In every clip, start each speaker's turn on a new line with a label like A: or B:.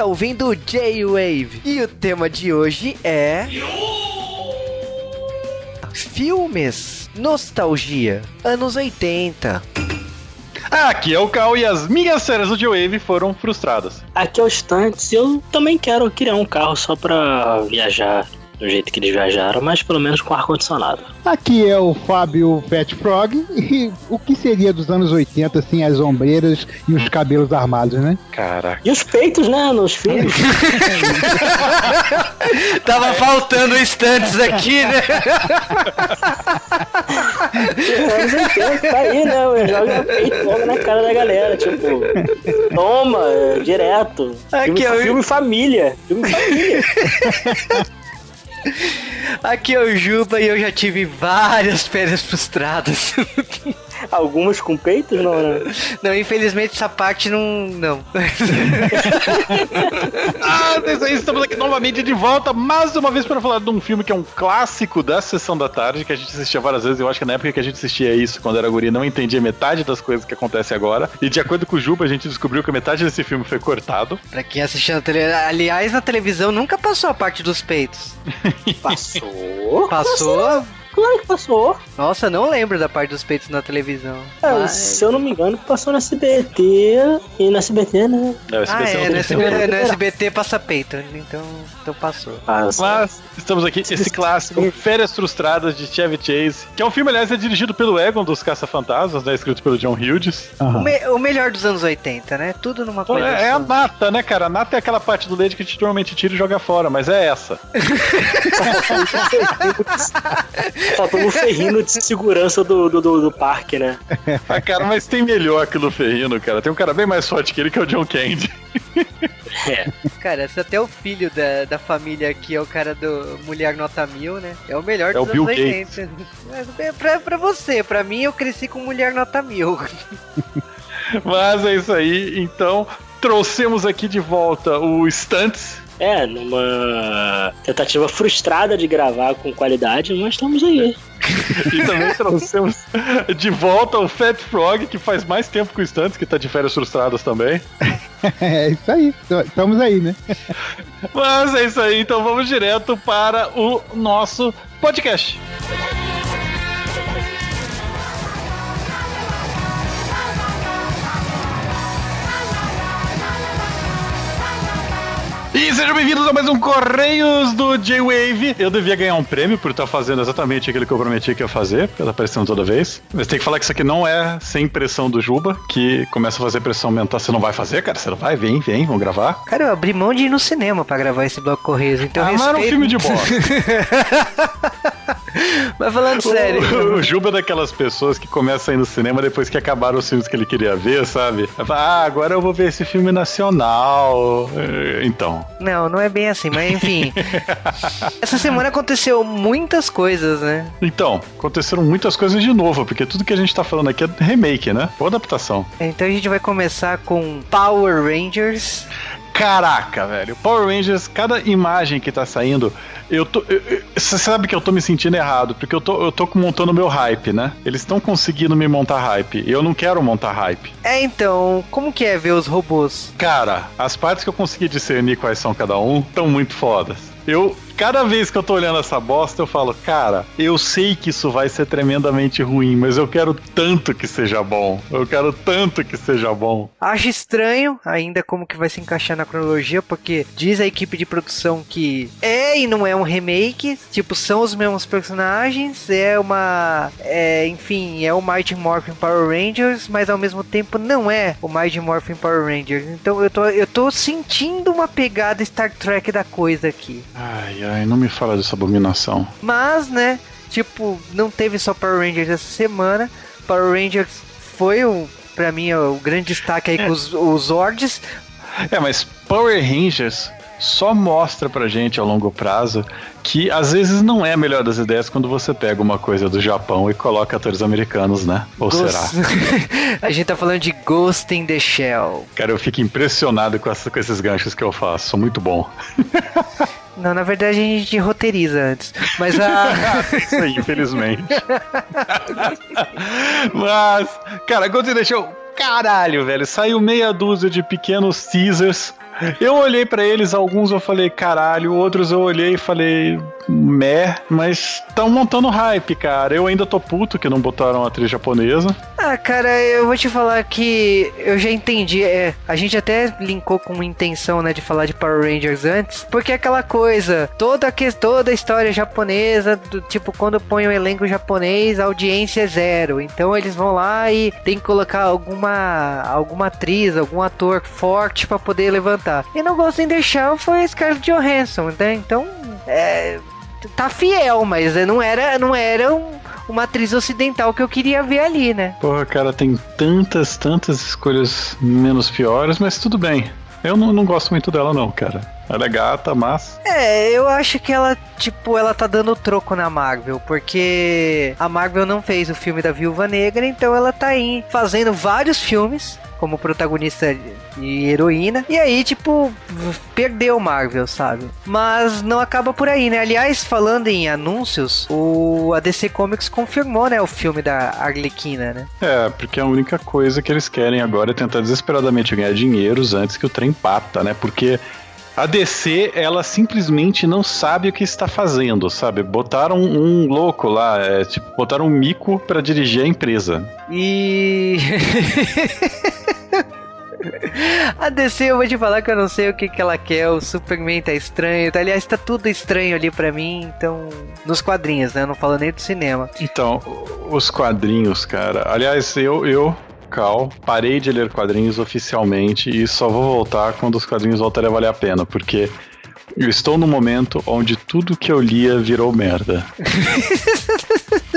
A: Você está ouvindo o J-Wave e o tema de hoje é. Filmes, nostalgia, anos 80.
B: Aqui é o Cal e as minhas séries do J-Wave foram frustradas.
C: Aqui é o Stunts e eu também quero criar um carro só pra viajar do jeito que eles viajaram, mas pelo menos com ar-condicionado.
D: Aqui é o Fábio Pet Frog e o que seria dos anos 80 assim, as ombreiras e os cabelos armados, né?
B: Caraca.
C: E os peitos, né, nos filmes.
A: Tava faltando instantes aqui, né?
C: anos 80, tá aí, né? Joga peito logo na cara da galera, tipo, toma, direto.
A: Aqui
C: filme,
A: é o-
C: filme família. Filme família.
A: Aqui é o Juba e eu já tive várias férias frustradas.
C: Algumas com peitos, não, né?
A: Não, infelizmente essa parte não. Não.
B: Ah, é isso aí, estamos aqui novamente de volta, mais uma vez para falar de um filme que é um clássico da sessão da tarde, que a gente assistia várias vezes. Eu acho que na época que a gente assistia isso, quando era guri, não entendia metade das coisas que acontecem agora. E de acordo com o Juba, a gente descobriu que metade desse filme foi cortado.
A: pra quem assistia na televisão. Aliás, na televisão nunca passou a parte dos peitos.
C: Passou.
A: Passou?
C: Claro que passou.
A: Nossa, não lembro da parte dos peitos na televisão.
C: É,
A: Mas-
C: Se eu não me engano, passou no SBT. E no SBT, né?
B: É, o
A: Ah,
B: SBT não
A: é, no SBT, no SBT passa peito, então, então passou.
C: Passa.
B: Mas estamos aqui, esse clássico, Férias Frustradas de Chevy Chase, que é um filme, aliás, é dirigido pelo Egon dos Caça-Fantasmas, né? Escrito pelo John Hughes.
A: O,
D: Aham.
A: me- o melhor dos anos 80, né? Tudo numa coisa
B: É, é
A: só.
B: a nata, né, cara? A nata é aquela parte do leite que a gente normalmente tira e joga fora, mas é essa.
C: Faltou um ferrino de segurança do, do, do, do parque, né?
B: Ah, cara, mas tem melhor que o Luferrino, cara. Tem um cara bem mais forte que ele, que é o John Candy.
C: É.
A: Cara, se até o filho da, da família aqui é o cara do Mulher Nota Mil, né? É o melhor
B: É
A: dos
B: o Bill
A: anos 80. Mas é pra, pra você, pra mim eu cresci com Mulher Nota Mil.
B: Mas é isso aí. Então, trouxemos aqui de volta o Stunts.
C: É, numa tentativa frustrada de gravar com qualidade, mas estamos aí.
B: E também trouxemos de volta o Fat Frog, que faz mais tempo que o Stunts, que tá de férias frustradas também.
D: É isso aí. Estamos aí, né?
B: Mas é isso aí, então vamos direto para o nosso podcast. E sejam bem-vindos a mais um Correios do J-Wave. Eu devia ganhar um prêmio por estar fazendo exatamente aquilo que eu prometi que ia fazer, porque tá aparecendo toda vez. Mas tem que falar que isso aqui não é sem pressão do Juba, que começa a fazer pressão mental. Você não vai fazer, cara? Você não vai? Vem, vem, vamos gravar.
A: Cara, eu abri mão de ir no cinema pra gravar esse bloco Correios, então
B: ah, mas era um filme de bosta.
A: Mas falando sério.
B: O, o Juba é daquelas pessoas que começam a ir no cinema depois que acabaram os filmes que ele queria ver, sabe? Fala, ah, agora eu vou ver esse filme nacional. Eh, Então.
A: Não, não é bem assim, mas enfim. Essa semana aconteceu muitas coisas, né?
B: Então, aconteceram muitas coisas de novo, porque tudo que a gente tá falando aqui é remake, né? Ou adaptação.
A: Então a gente vai começar com Power Rangers.
B: Caraca, velho. Power Rangers, cada imagem que tá saindo, eu tô. Você sabe que eu tô me sentindo errado, porque eu tô, eu tô montando meu hype, né? Eles estão conseguindo me montar hype. E eu não quero montar hype.
A: É, então, como que é ver os robôs?
B: Cara, as partes que eu consegui discernir quais são cada um estão muito fodas. Eu, cada vez que eu tô olhando essa bosta, eu falo, cara, eu sei que isso vai ser tremendamente ruim, mas eu quero tanto que seja bom. Eu quero tanto que seja bom.
A: Acho estranho ainda como que vai se encaixar na cronologia, porque diz a equipe de produção que é e não é um remake, tipo, são os mesmos personagens, é uma. É, enfim, é o Mighty Morphin Power Rangers, mas ao mesmo tempo não é o Mighty Morphin Power Rangers. Então eu tô, eu tô sentindo uma pegada Star Trek da coisa aqui.
B: Ai, ai, não me fala dessa abominação.
A: Mas, né, tipo, não teve só Power Rangers essa semana. Power Rangers foi o, pra mim, o grande destaque aí com os, os Zords.
B: É, mas Power Rangers só mostra pra gente a longo prazo que às vezes não é a melhor das ideias quando você pega uma coisa do Japão e coloca atores americanos, né? Ou
A: Ghost-
B: será?
A: a gente tá falando de Ghost in the Shell.
B: Cara, eu fico impressionado com, essa- com esses ganchos que eu faço. Sou muito bom.
A: Não, na verdade a gente roteiriza antes. Mas a.
B: Isso aí, infelizmente. Mas, cara, the Shell, caralho, velho. Saiu meia dúzia de pequenos teasers Eu olhei pra eles, alguns eu falei caralho, outros eu olhei e falei meh, mas estão montando hype, cara. Eu ainda tô puto que não botaram a atriz japonesa.
A: Ah, cara, eu vou te falar que eu já entendi. É, a gente até linkou com intenção, né, de falar de Power Rangers antes, porque é aquela coisa, toda que- toda a história japonesa, do tipo, quando põe um elenco japonês, a audiência é zero. Então eles vão lá e tem que colocar alguma, alguma atriz, algum ator forte pra poder levantar. E não gostem de deixar foi Scarlett Johansson, né? Então, é, tá fiel, mas não era, não era um- uma atriz ocidental que eu queria ver ali, né?
B: Porra, cara, tem tantas, tantas escolhas menos piores, mas tudo bem. Eu não, não gosto muito dela, não, cara. Ela é gata, mas.
A: É, eu acho que ela, tipo, ela tá dando troco na Marvel, porque a Marvel não fez o filme da Viúva Negra, então ela tá aí fazendo vários filmes como protagonista e heroína. E aí, tipo, perdeu Marvel, sabe? Mas não acaba por aí, né? Aliás, falando em anúncios, o a DC Comics confirmou, né, o filme da Arlequina, né?
B: É, porque a única coisa que eles querem agora é tentar desesperadamente ganhar dinheiros antes que o trem pata, né? Porque a DC, ela simplesmente não sabe o que está fazendo, sabe? Botaram um louco lá, é, tipo, botaram um mico pra dirigir a empresa.
A: E. A DC, eu vou te falar que eu não sei o que, que ela quer. O Superman tá estranho. Aliás, tá tudo estranho ali pra mim. Então, nos quadrinhos, né? Eu não falo nem do cinema.
B: Então, os quadrinhos, cara. Aliás, eu, eu, Cal, parei de ler quadrinhos oficialmente e só vou voltar quando os quadrinhos voltarem a valer a pena, porque eu estou no momento onde tudo que eu lia virou merda.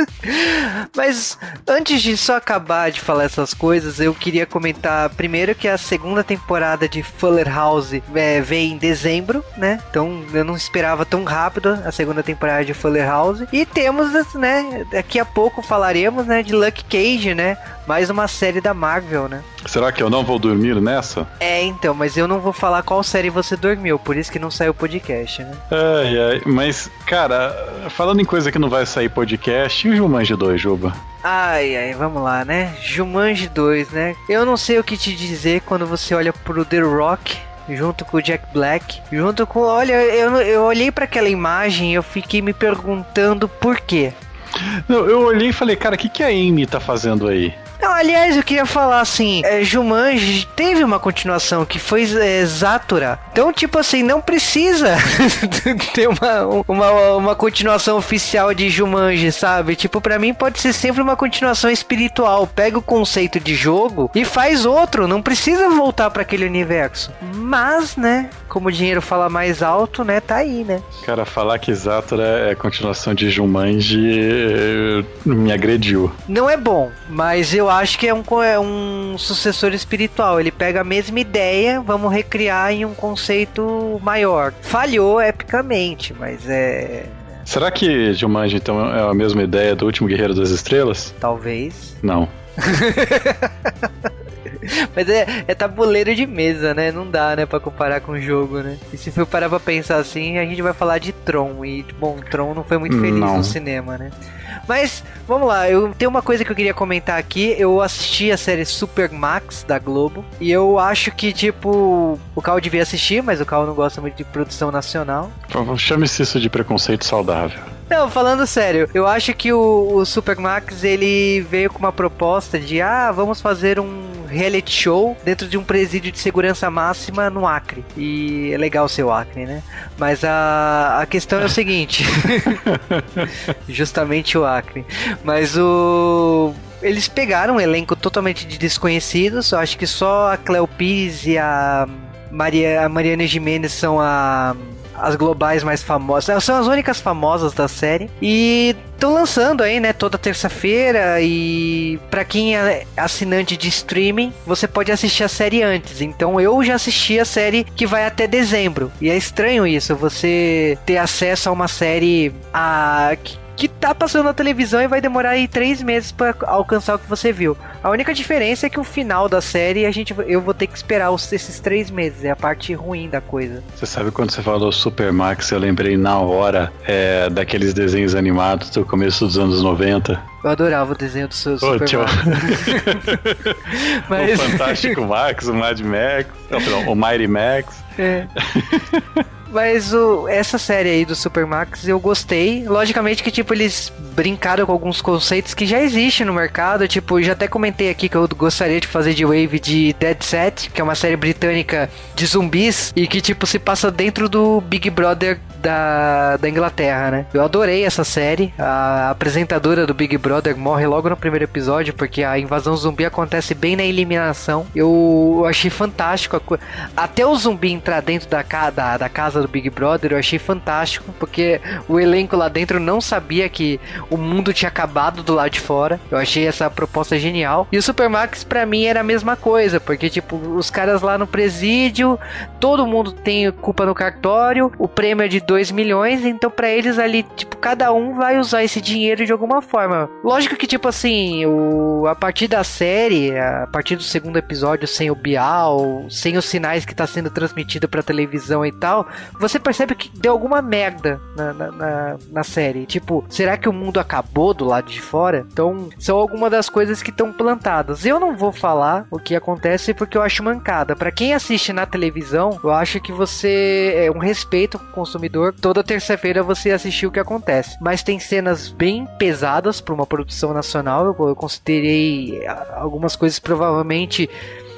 A: Mas antes de só acabar de falar essas coisas, eu queria comentar primeiro que a segunda temporada de Fuller House é, veio em dezembro, né? Então eu não esperava tão rápido a segunda temporada de Fuller House. E temos, né? Daqui a pouco falaremos, né? De Lucky Cage, né? Mais uma série da Marvel, né?
B: Será que eu não vou dormir nessa?
A: É, então, mas eu não vou falar qual série você dormiu, por isso que não saiu o podcast, né?
B: Ai, ai, mas, cara, falando em coisa que não vai sair podcast, e o Jumanji 2, Juba?
A: Ai, ai, vamos lá, né? Jumanji 2, né? Eu não sei o que te dizer quando você olha pro The Rock junto com o Jack Black, junto com, olha, eu, eu olhei para aquela imagem e eu fiquei me perguntando por quê.
B: Não, eu olhei e falei, cara, o que, que a Amy tá fazendo aí?
A: Não, aliás, eu queria falar assim, é, Jumanji teve uma continuação que foi é, Zatura. Então, tipo assim, não precisa ter uma, uma, uma continuação oficial de Jumanji, sabe? Tipo, pra mim pode ser sempre uma continuação espiritual. Pega o conceito de jogo e faz outro. Não precisa voltar para aquele universo. Mas, né? Como o dinheiro fala mais alto, né? Tá aí, né?
B: Cara, falar que Zatora é continuação de Jumanji eh, me agrediu.
A: Não é bom, mas eu acho que é um, é um sucessor espiritual. Ele pega a mesma ideia, vamos recriar em um conceito maior. Falhou epicamente, mas é.
B: Será que Jumanji, então, é a mesma ideia do último Guerreiro das Estrelas?
A: Talvez.
B: Não.
A: Mas é, é tabuleiro de mesa, né? Não dá, né, pra comparar com o jogo, né? E se for parar pra pensar assim, a gente vai falar de Tron. E, bom, Tron não foi muito feliz
B: Não.
A: no cinema, né? Mas, vamos lá, eu tenho uma coisa que eu queria comentar aqui. Eu assisti a série Super Max da Globo. E eu acho que, tipo, o Cal devia assistir, mas o Cal não gosta muito de produção nacional.
B: Chame-se isso de preconceito saudável.
A: Não, falando sério, eu acho que o, o Super Max ele veio com uma proposta de ah, vamos fazer um reality show dentro de um presídio de segurança máxima no Acre. E é legal ser o Acre, né? Mas a, a questão é o seguinte: justamente o Acre. Mas o. Eles pegaram um elenco totalmente de desconhecidos. Eu acho que só a Cleo Pires e a, Maria, a Mariana Jimenez são a as globais mais famosas. São as únicas famosas da série. E estão lançando aí, né, toda terça-feira. E para quem é assinante de streaming, você pode assistir a série antes. Então eu já assisti a série que vai até dezembro. E é estranho isso, você ter acesso a uma série a. que- tá passando na televisão e vai demorar aí três meses para alcançar o que você viu. A única diferença é que o final da série a gente, eu vou ter que esperar os- esses três meses. É a parte ruim da coisa.
B: Você sabe quando você falou Super Max, eu lembrei na hora é, daqueles desenhos animados do começo dos anos 90.
A: Eu adorava o desenho do seu
B: Ô,
A: Super. Mas-
B: O Fantástico Max, o Mad Max, não, perdão, o Mighty Max.
A: É. Mas o, essa série aí do Supermax eu gostei. Logicamente que, tipo, eles brincaram com alguns conceitos que já existem no mercado. Tipo, já até comentei aqui que eu gostaria de fazer de Wave de Dead Set, que é uma série britânica de zumbis e que, tipo, se passa dentro do Big Brother da, da Inglaterra, né? Eu adorei essa série. A apresentadora do Big Brother morre logo no primeiro episódio, porque a invasão zumbi acontece bem na eliminação. Eu achei fantástico. Até o zumbi entrar dentro da, da, da casa do Big Brother, eu achei fantástico, porque o elenco lá dentro não sabia que o mundo tinha acabado do lado de fora. Eu achei essa proposta genial. E o Supermax, para mim, era a mesma coisa, porque, tipo, os caras lá no presídio, todo mundo tem culpa no cartório, o prêmio é de 2 milhões, então para eles ali, tipo, cada um vai usar esse dinheiro de alguma forma. Lógico que, tipo assim, o, a partir da série, a partir do segundo episódio, sem o Bial, sem os sinais que tá sendo transmitido pra televisão e tal, você percebe que deu alguma merda na, na, na, na série. Tipo, será que o mundo acabou do lado de fora? Então, são algumas das coisas que estão plantadas. Eu não vou falar o que acontece porque eu acho mancada. Para quem assiste na televisão, eu acho que você é um respeito com o consumidor toda terça-feira você assistiu o que acontece. Mas tem cenas bem pesadas para uma produção nacional. Eu, eu considerei algumas coisas provavelmente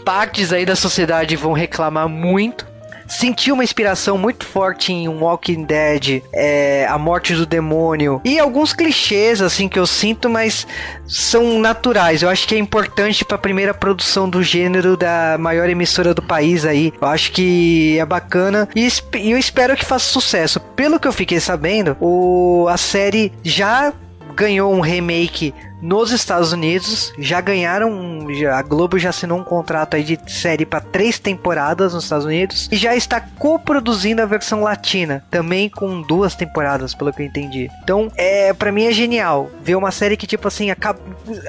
A: partes aí da sociedade vão reclamar muito senti uma inspiração muito forte em Walking Dead, é, A Morte do Demônio e alguns clichês assim que eu sinto, mas são naturais. Eu acho que é importante para a primeira produção do gênero da maior emissora do país aí. Eu acho que é bacana e eu espero que faça sucesso. Pelo que eu fiquei sabendo, o, a série já ganhou um remake nos Estados Unidos. Já ganharam, já, a Globo já assinou um contrato aí de série para três temporadas nos Estados Unidos e já está coproduzindo a versão latina, também com duas temporadas, pelo que eu entendi. Então, é para mim é genial ver uma série que tipo assim acab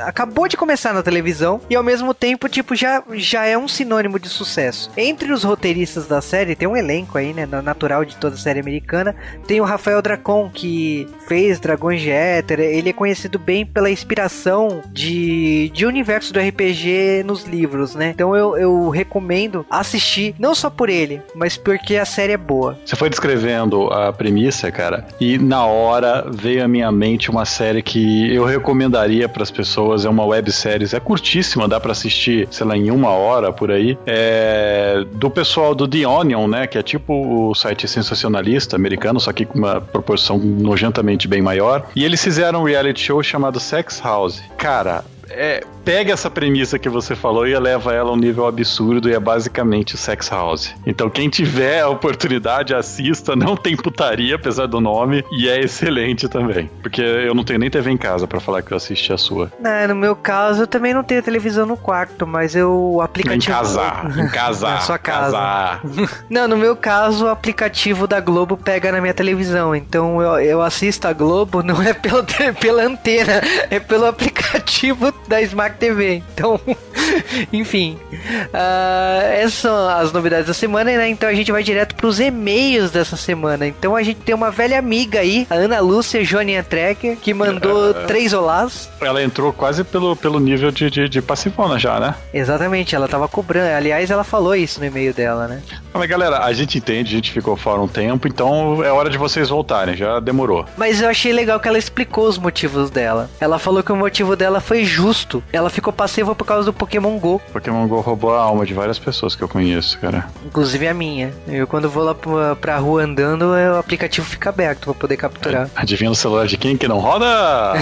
A: acabou de começar na televisão e ao mesmo tempo tipo já já é um sinônimo de sucesso. Entre os roteiristas da série tem um elenco aí, né, natural de toda série americana. Tem o Rafael Dracon que fez Dragões de Éter. Ele é conhecido bem pela inspiração inspiração de, de universo do RPG nos livros, né? Então eu, eu recomendo assistir, não só por ele, mas porque a série é boa.
B: Você foi descrevendo a premissa, cara, e na hora veio à minha mente uma série que eu recomendaria para as pessoas. É uma websérie, é curtíssima, dá para assistir, sei lá, em uma hora por aí. É do pessoal do The Onion, né? Que é tipo o site sensacionalista americano, só que com uma proporção nojentamente bem maior. E eles fizeram um reality show chamado Sex House. Cara, é, pega essa premissa que você falou e eleva ela a um nível absurdo e é basicamente o Sex House. Então quem tiver a oportunidade, assista, não tem putaria, apesar do nome, e é excelente também. Porque eu não tenho nem TV em casa para falar que eu assisti a sua.
A: Não, no meu caso, eu também não tenho televisão no quarto, mas eu o aplicativo...
B: Em casar, em casar.
A: Na sua casa. não, no meu caso, o aplicativo da Globo pega na minha televisão, então eu, eu assisto a Globo não é pelo, pela antena, é pelo aplicativo da Smart TV. Então, enfim. Uh, essas são as novidades da semana, né? Então a gente vai direto para os e-mails dessa semana. Então a gente tem uma velha amiga aí, a Ana Lúcia Joaninha Trecker, que mandou uh, três olás.
B: Ela entrou quase pelo, pelo nível de, de, de passivona já, né?
A: Exatamente, ela tava cobrando. Aliás, ela falou isso no e-mail dela, né?
B: Mas galera, a gente entende, a gente ficou fora um tempo, então é hora de vocês voltarem, já demorou.
A: Mas eu achei legal que ela explicou os motivos dela. Ela falou que o motivo dela foi justo. Ela ficou passiva por causa do Pokémon Go.
B: Pokémon Go roubou a alma de várias pessoas que eu conheço, cara.
A: Inclusive a minha. Eu quando vou lá pra, pra rua andando, o aplicativo fica aberto pra poder capturar.
B: Adivinha o celular de quem que não roda?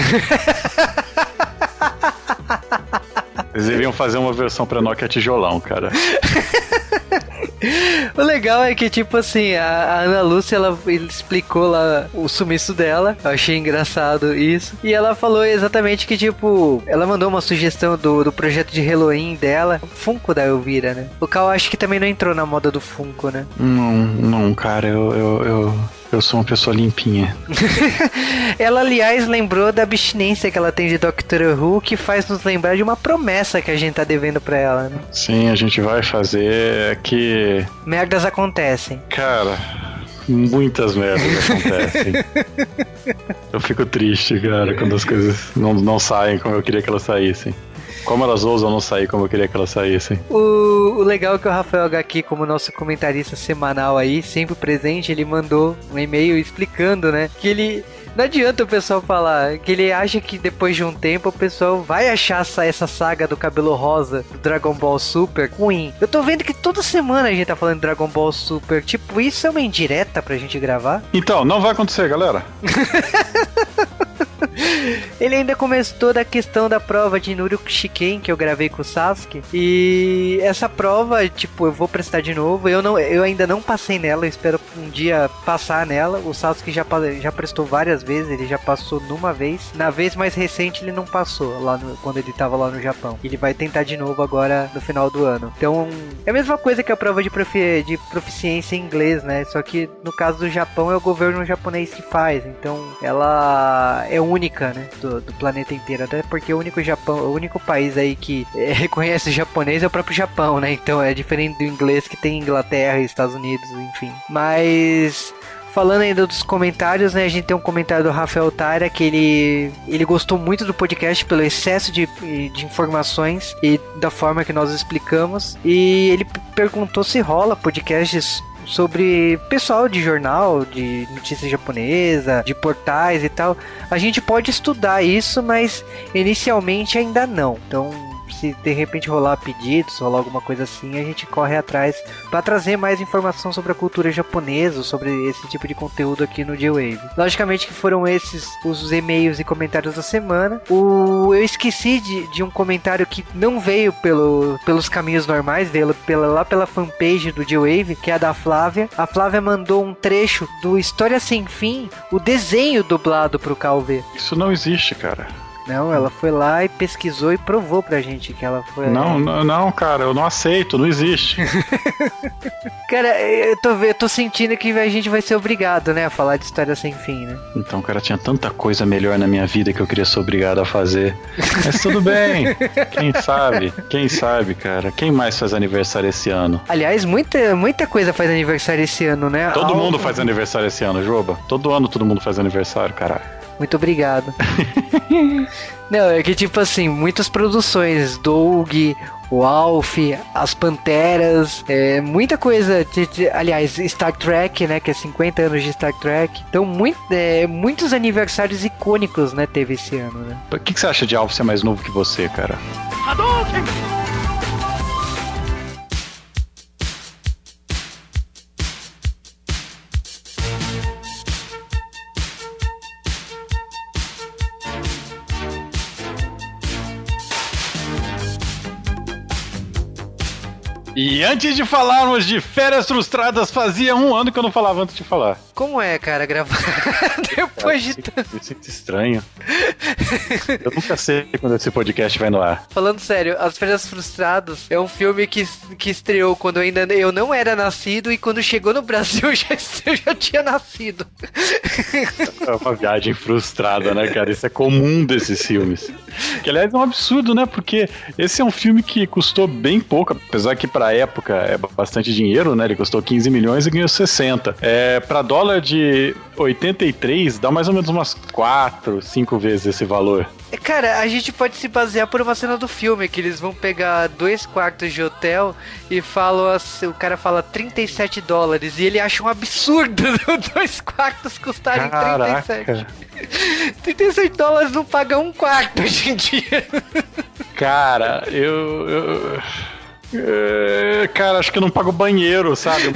B: Eles iriam fazer uma versão pra Nokia tijolão, cara.
A: o legal é que, tipo assim, a, Ana Lúcia, ela explicou lá o sumiço dela. Eu achei engraçado isso. E ela falou exatamente que, tipo, ela mandou uma sugestão do, do projeto de Halloween dela. Funko da Elvira, né? O Cal acho que também não entrou na moda do Funko, né?
B: Não, não, cara, eu, eu, eu... Eu sou uma pessoa limpinha.
A: ela, aliás, lembrou da abstinência que ela tem de Doctor Who, que faz nos lembrar de uma promessa que a gente tá devendo pra ela, né?
B: Sim, a gente vai fazer que.
A: Merdas acontecem.
B: Cara, muitas merdas acontecem. eu fico triste, cara, quando as coisas não, não saem como eu queria que elas saíssem. Como elas ousam não sair como eu queria que elas saíssem.
A: O, o legal é que o Rafael HQ, como nosso comentarista semanal aí, sempre presente, ele mandou um e-mail explicando, né? Que ele não adianta o pessoal falar que ele acha que depois de um tempo o pessoal vai achar essa, essa saga do cabelo rosa do Dragon Ball Super ruim. Eu tô vendo que toda semana a gente tá falando de Dragon Ball Super. Tipo, isso é uma indireta pra gente gravar?
B: Então, não vai acontecer, galera.
A: Ele ainda começou da questão da prova de Nuru Shiken que eu gravei com o Sasuke. E essa prova, tipo, eu vou prestar de novo. Eu, não, eu ainda não passei nela, espero um dia passar nela. O Sasuke já, já prestou várias vezes, ele já passou numa vez. Na vez mais recente ele não passou, lá no, quando ele tava lá no Japão. Ele vai tentar de novo agora no final do ano. Então, é a mesma coisa que a prova de, profi de proficiência em inglês, né? Só que no caso do Japão é o governo japonês que faz. Então, ela é única, né? Do, do planeta inteiro. Até porque o único Japão, o único país aí que é, reconhece o japonês é o próprio Japão, né? Então é diferente do inglês que tem Inglaterra Estados Unidos, enfim. Mas Falando ainda dos comentários, né? A gente tem um comentário do Rafael Taira que ele, ele gostou muito do podcast pelo excesso de, de informações e da forma que nós explicamos. E ele perguntou se rola podcasts sobre pessoal de jornal, de notícia japonesa, de portais e tal. A gente pode estudar isso, mas inicialmente ainda não. Então se de repente rolar pedidos, rolar alguma coisa assim, a gente corre atrás para trazer mais informação sobre a cultura japonesa, sobre esse tipo de conteúdo aqui no J-Wave. Logicamente que foram esses os e-mails e comentários da semana. O, eu esqueci de, de um comentário que não veio pelo, pelos caminhos normais, veio pela, lá pela fanpage do J-Wave, que é a da Flávia. A Flávia mandou um trecho do História Sem Fim, o desenho dublado pro Calver.
B: Isso não existe, cara.
A: Não, ela foi lá e pesquisou e provou pra gente que ela foi.
B: Não, não, não cara, eu não aceito, não existe.
A: cara, eu tô, eu tô sentindo que a gente vai ser obrigado, né, a falar de história sem fim, né?
B: Então, cara, tinha tanta coisa melhor na minha vida que eu queria ser obrigado a fazer. Mas tudo bem. Quem sabe? Quem sabe, cara? Quem mais faz aniversário esse ano?
A: Aliás, muita, muita coisa faz aniversário esse ano, né?
B: Todo mundo faz aniversário esse ano, Joba. Todo ano todo mundo faz aniversário, caralho.
A: Muito obrigado. Não, é que tipo assim, muitas produções, Doug, o Alf, as Panteras, é, muita coisa. De, de, aliás, Star Trek, né? Que é 50 anos de Star Trek. Então, muito, é, muitos aniversários icônicos, né? Teve esse ano, né?
B: O que, que você acha de Alf ser mais novo que você, cara? Hadouken! E antes de falarmos de férias frustradas, fazia um ano que eu não falava antes de falar.
A: Como é, cara, gravar depois de
B: tanto. Eu sinto estranho. eu nunca sei quando esse podcast vai no ar.
A: Falando sério, As Férias Frustradas é um filme que, que estreou quando eu ainda eu não era nascido e quando chegou no Brasil eu já, eu já tinha nascido.
B: é uma viagem frustrada, né, cara? Isso é comum desses filmes. Que aliás é um absurdo, né? Porque esse é um filme que custou bem pouco, apesar que para pra época é bastante dinheiro, né? Ele custou 15 milhões e ganhou 60. É, pra dólar de 83, dá mais ou menos umas 4, 5 vezes esse valor.
A: É, cara, a gente pode se basear por uma cena do filme, que eles vão pegar dois quartos de hotel e falam assim, o cara fala 37 dólares, e ele acha um absurdo dois quartos custarem Caraca. 37. 37 dólares não paga um quarto hoje em dia.
B: Cara, eu... eu... É, cara, acho que eu não pago banheiro, sabe?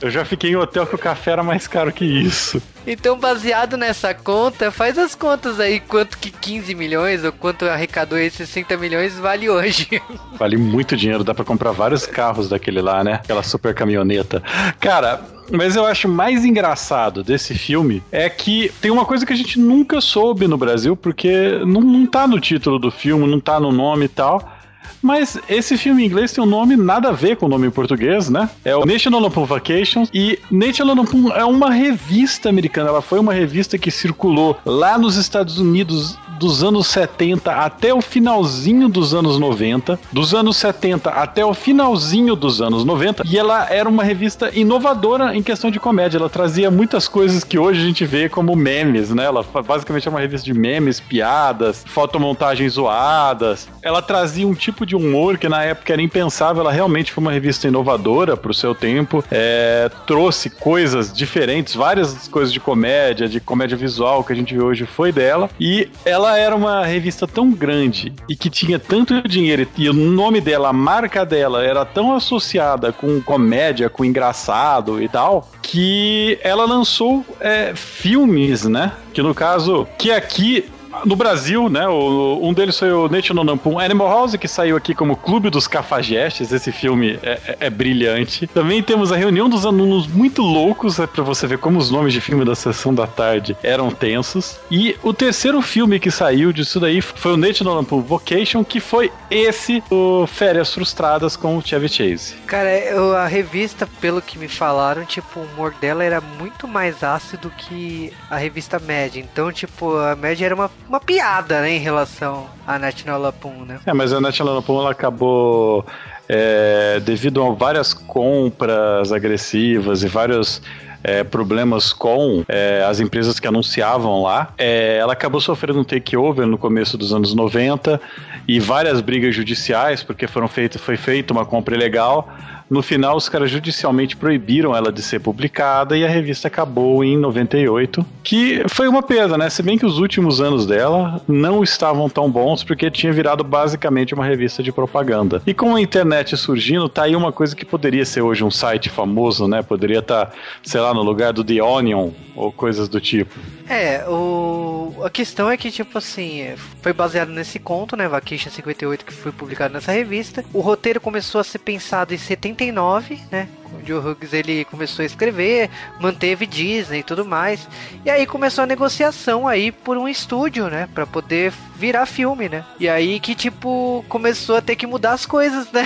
B: eu já fiquei em hotel que o café era mais caro que isso.
A: Então, baseado nessa conta, faz as contas aí quanto que 15 milhões ou quanto arrecadou esses 60 milhões vale hoje.
B: Vale muito dinheiro, dá para comprar vários carros daquele lá, né? Aquela super caminhoneta. Cara, mas eu acho mais engraçado desse filme é que tem uma coisa que a gente nunca soube no Brasil, porque não, não tá no título do filme, não tá no nome e tal mas esse filme em inglês tem um nome nada a ver com o nome em português, né? É o National Lampoon Vacations. E National Lampoon é uma revista americana. Ela foi uma revista que circulou lá nos Estados Unidos dos anos 70 até o finalzinho dos anos 90, dos anos 70 até o finalzinho dos anos 90, e ela era uma revista inovadora em questão de comédia. Ela trazia muitas coisas que hoje a gente vê como memes, né? Ela basicamente é uma revista de memes, piadas, fotomontagens zoadas. Ela trazia um tipo de humor que na época era impensável. Ela realmente foi uma revista inovadora para o seu tempo. É, trouxe coisas diferentes, várias coisas de comédia, de comédia visual que a gente vê hoje foi dela. E ela era uma revista tão grande e que tinha tanto dinheiro e o nome dela, a marca dela, era tão associada com comédia, com engraçado e tal, que ela lançou é, filmes, né? Que no caso, que aqui no Brasil, né? O, um deles foi o National Lampoon Animal House, que saiu aqui como Clube dos Cafajestes. Esse filme é, é, é brilhante. Também temos a Reunião dos Alunos Muito Loucos, é pra você ver como os nomes de filme da sessão da tarde eram tensos. E o terceiro filme que saiu disso daí foi o National Lampoon Vocation, que foi esse, o Férias Frustradas com o Chevy Chase.
A: Cara, eu, a revista, pelo que me falaram, tipo, o humor dela era muito mais ácido que a revista média. Então, tipo, a média era uma uma piada, né, em relação à National Lapum, né?
B: É, mas a National Lapum ela acabou é, devido a várias compras agressivas e vários é, problemas com é, as empresas que anunciavam lá. É, ela acabou sofrendo um takeover no começo dos anos 90 e várias brigas judiciais, porque foram feito, foi feita uma compra ilegal. No final, os caras judicialmente proibiram ela de ser publicada e a revista acabou em 98, que foi uma perda, né? Se bem que os últimos anos dela não estavam tão bons porque tinha virado basicamente uma revista de propaganda. E com a internet surgindo, tá aí uma coisa que poderia ser hoje um site famoso, né? Poderia estar, tá, sei lá, no lugar do The Onion ou coisas do tipo.
A: É, o... a questão é que, tipo assim, foi baseado nesse conto, né? Vacation 58, que foi publicado nessa revista. O roteiro começou a ser pensado em 70 89, né? O Joe Hughes ele começou a escrever, manteve Disney e tudo mais. E aí começou a negociação aí por um estúdio, né, para poder virar filme, né? E aí que tipo começou a ter que mudar as coisas, né?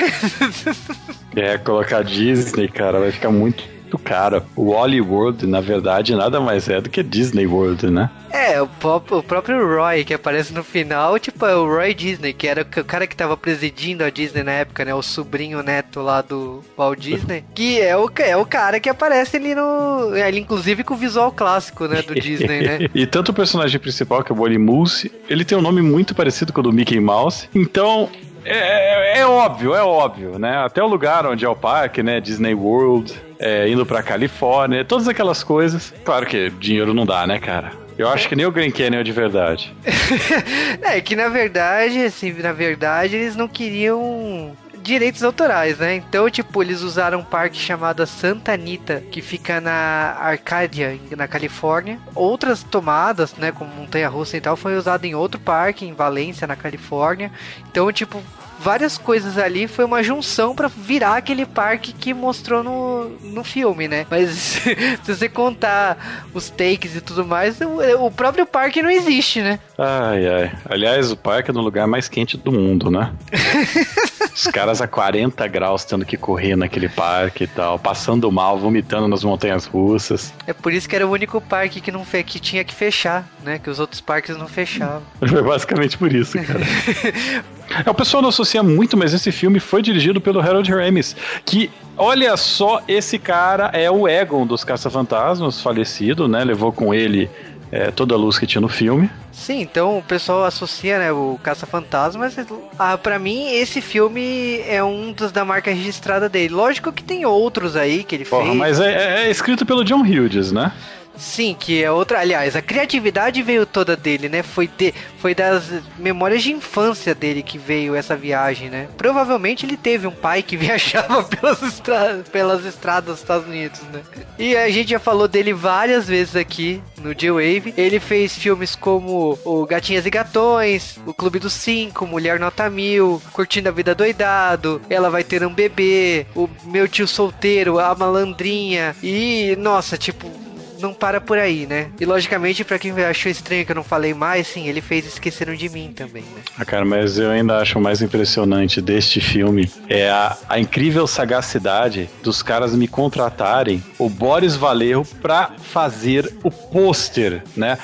B: é, colocar Disney, cara, vai ficar muito muito caro. O Wally World, na verdade, nada mais é do que Disney World, né?
A: É, o, o próprio Roy que aparece no final, tipo, é o Roy Disney, que era o cara que tava presidindo a Disney na época, né? O sobrinho neto lá do Walt Disney. Que é o, é o cara que aparece ali no. Ele, inclusive, com o visual clássico, né? Do Disney, né?
B: e tanto o personagem principal, que é o Wally Moose, ele tem um nome muito parecido com o do Mickey Mouse. Então, é, é, é, óbvio, é óbvio, né? Até o lugar onde é o parque, né? Disney World, é, indo pra Califórnia, todas aquelas coisas. Claro que dinheiro não dá, né, cara? Eu acho que nem o Grand Canyon é de verdade.
A: é que na verdade, assim, na verdade eles não queriam direitos autorais, né? Então, tipo, eles usaram um parque chamado Santa Anita, que fica na Arcadia, na Califórnia. Outras tomadas, né, como Montanha Russa e tal, foi usado em outro parque, em Valência, na Califórnia. Então, tipo, várias coisas ali foi uma junção para virar aquele parque que mostrou no, no filme, né? Mas se você contar os takes e tudo mais, o, o, próprio parque não existe, né?
B: Ai, ai. Aliás, o parque é no lugar mais quente do mundo, né? Os caras a 40 graus tendo que correr naquele parque e tal, passando mal, vomitando nas montanhas russas.
A: É por isso que era o único parque que não que tinha que fechar, né? Que os outros parques não fechavam.
B: Foi basicamente por isso, cara. É, o pessoal não associa muito, mas esse filme foi dirigido pelo Harold Ramis, que olha só, esse cara é o Egon dos Caça-Fantasmas, falecido, né? Levou com ele é, toda a luz que tinha no filme.
A: Sim, então o pessoal associa, né, o Caça-Fantasmas. Ah, para mim, esse filme é um dos da marca registrada dele. Lógico que tem outros aí que ele Porra, fez.
B: Mas é, é, é escrito pelo John Hughes, né?
A: Sim, que é outra. Aliás, a criatividade veio toda dele, né? Foi, de, foi das memórias de infância dele que veio essa viagem, né? Provavelmente ele teve um pai que viajava pelas, pelas estradas dos Estados Unidos, né? E a gente já falou dele várias vezes aqui no J-Wave. Ele fez filmes como o Gatinhas e Gatões, O Clube dos Cinco, Mulher Nota Mil, Curtindo a Vida Doidado, Ela Vai Ter um Bebê, O Meu Tio Solteiro, A Malandrinha. E, nossa, tipo, não para por aí, né? E logicamente, para quem achou estranho que eu não falei mais, sim, ele fez Esqueceram de Mim também, né?
B: Ah, cara, mas eu ainda acho mais impressionante deste filme é a, a incrível sagacidade dos caras me contratarem o Boris Valerro pra fazer o pôster, né?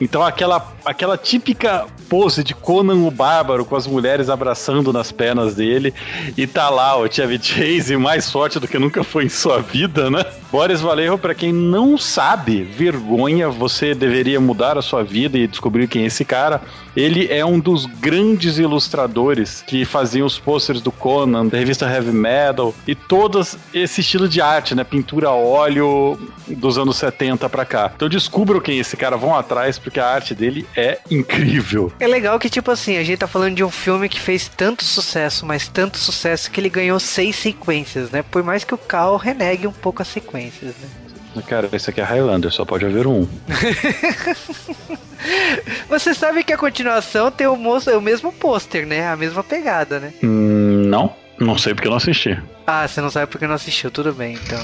B: Então aquela, aquela típica pose de Conan o Bárbaro com as mulheres abraçando nas pernas dele. E tá lá o Chevy Chase, mais forte do que nunca foi em sua vida, né? Boris Vallejo, para quem não sabe, vergonha, você deveria mudar a sua vida e descobrir quem é esse cara. Ele é um dos grandes ilustradores que faziam os posters do Conan, da revista Heavy Metal e todo esse estilo de arte, né? Pintura a óleo dos anos 70 para cá. Então descubram quem é esse cara, vão atrás, porque a arte dele é incrível.
A: É legal que, tipo assim, a gente tá falando de um filme que fez tanto sucesso, mas tanto sucesso que ele ganhou seis sequências, né? Por mais que o Cal renegue um pouco as sequências, né?
B: Cara, esse aqui é Highlander, só pode haver um.
A: Você sabe que a continuação tem o, moço, o mesmo pôster, né? A mesma pegada, né?
B: Hum, não, não sei porque eu não assisti.
A: Ah, você não sabe porque não assistiu, tudo bem, então.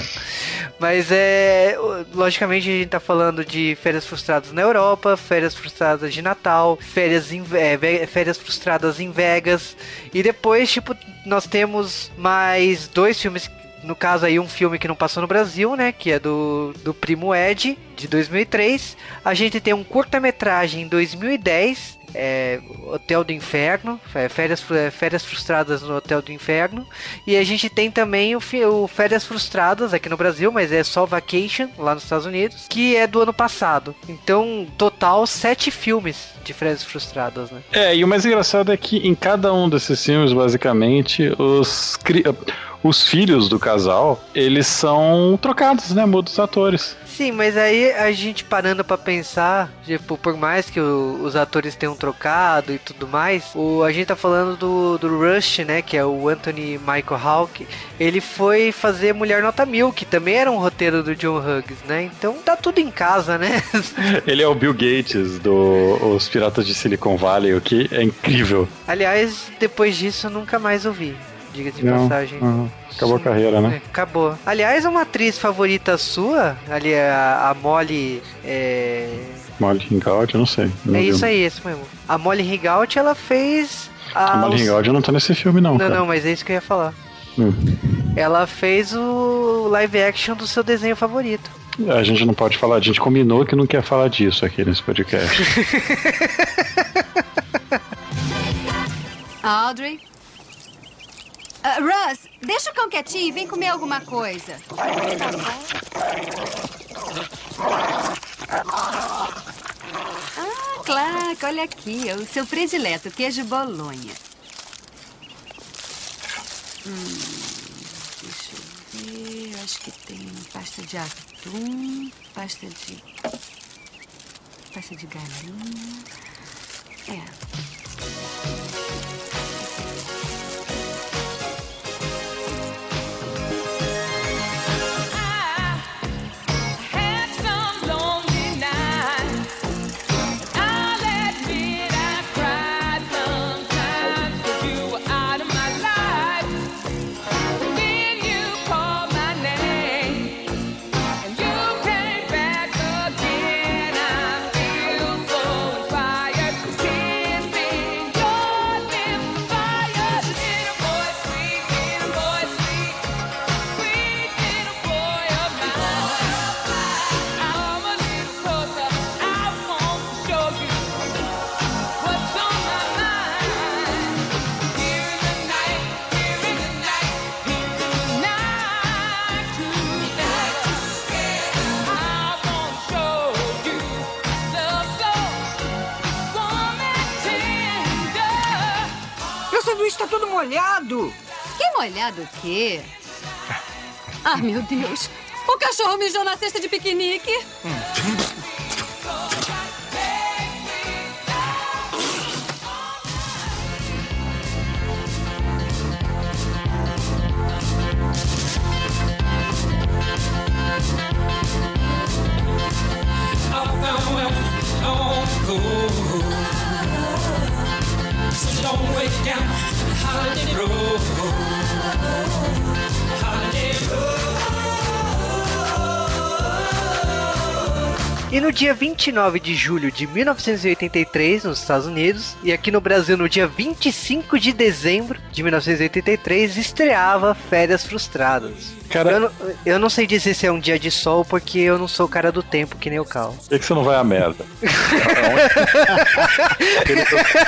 A: Mas é. Logicamente a gente tá falando de férias frustradas na Europa, férias frustradas de Natal, férias, em, é, férias frustradas em Vegas. E depois, tipo, nós temos mais dois filmes no caso aí um filme que não passou no Brasil, né, que é do, do Primo Ed, de 2003. A gente tem um curta-metragem em 2010, é, Hotel do Inferno, é, férias, é, férias Frustradas no Hotel do Inferno. E a gente tem também o, o, Férias Frustradas aqui no Brasil, mas é só Vacation lá nos Estados Unidos, que é do ano passado. Então, total, sete filmes de Férias Frustradas, né?
B: É, e o mais engraçado é que em cada um desses filmes, basicamente, os os filhos do casal, eles são trocados, né? Mudos atores.
A: Sim, mas aí a gente parando para pensar, tipo, por mais que o, os atores tenham trocado e tudo mais, o, a gente tá falando do, do Rush, né, que é o Anthony Michael Hawke, ele foi fazer Mulher Nota Mil, que também era um roteiro do John Hughes, né, então tá tudo em casa, né.
B: ele é o Bill Gates dos Piratas de Silicon Valley, o que é incrível.
A: Aliás, depois disso eu nunca mais ouvi diga de passagem. Não.
B: Acabou Sim, a carreira, né?
A: É, acabou. Aliás, uma atriz favorita sua, ali a, a Molly. É...
B: Molly Ringout, eu não sei. Não
A: é isso aí, isso mesmo. A Molly Ringout, ela fez.
B: A, a Molly os... Ringout não tá nesse filme, não.
A: Não,
B: cara.
A: não, mas é isso que eu ia falar. Hum. Ela fez o live action do seu desenho favorito.
B: A gente não pode falar, a gente combinou que não quer falar disso aqui nesse podcast.
E: Audrey, Uh, Russ, deixa o cão quietinho e vem comer alguma coisa. Ah, claro, olha aqui, o seu predileto, queijo bolonha. Hum, deixa eu ver, acho que tem pasta de atum, pasta de... pasta de galinha. É.
F: molhado.
E: Que molhado o quê? Ah, meu Deus. O cachorro mijou na cesta de piquenique. Hum.
A: E no dia 29 de julho de 1983, nos Estados Unidos, e aqui no Brasil no dia 25 de dezembro de 1983, estreava Férias Frustradas. Cara... Eu, não, eu não sei dizer se é um dia de sol, porque eu não sou o cara do tempo, que nem o Cal.
B: Por que, que você não vai à merda?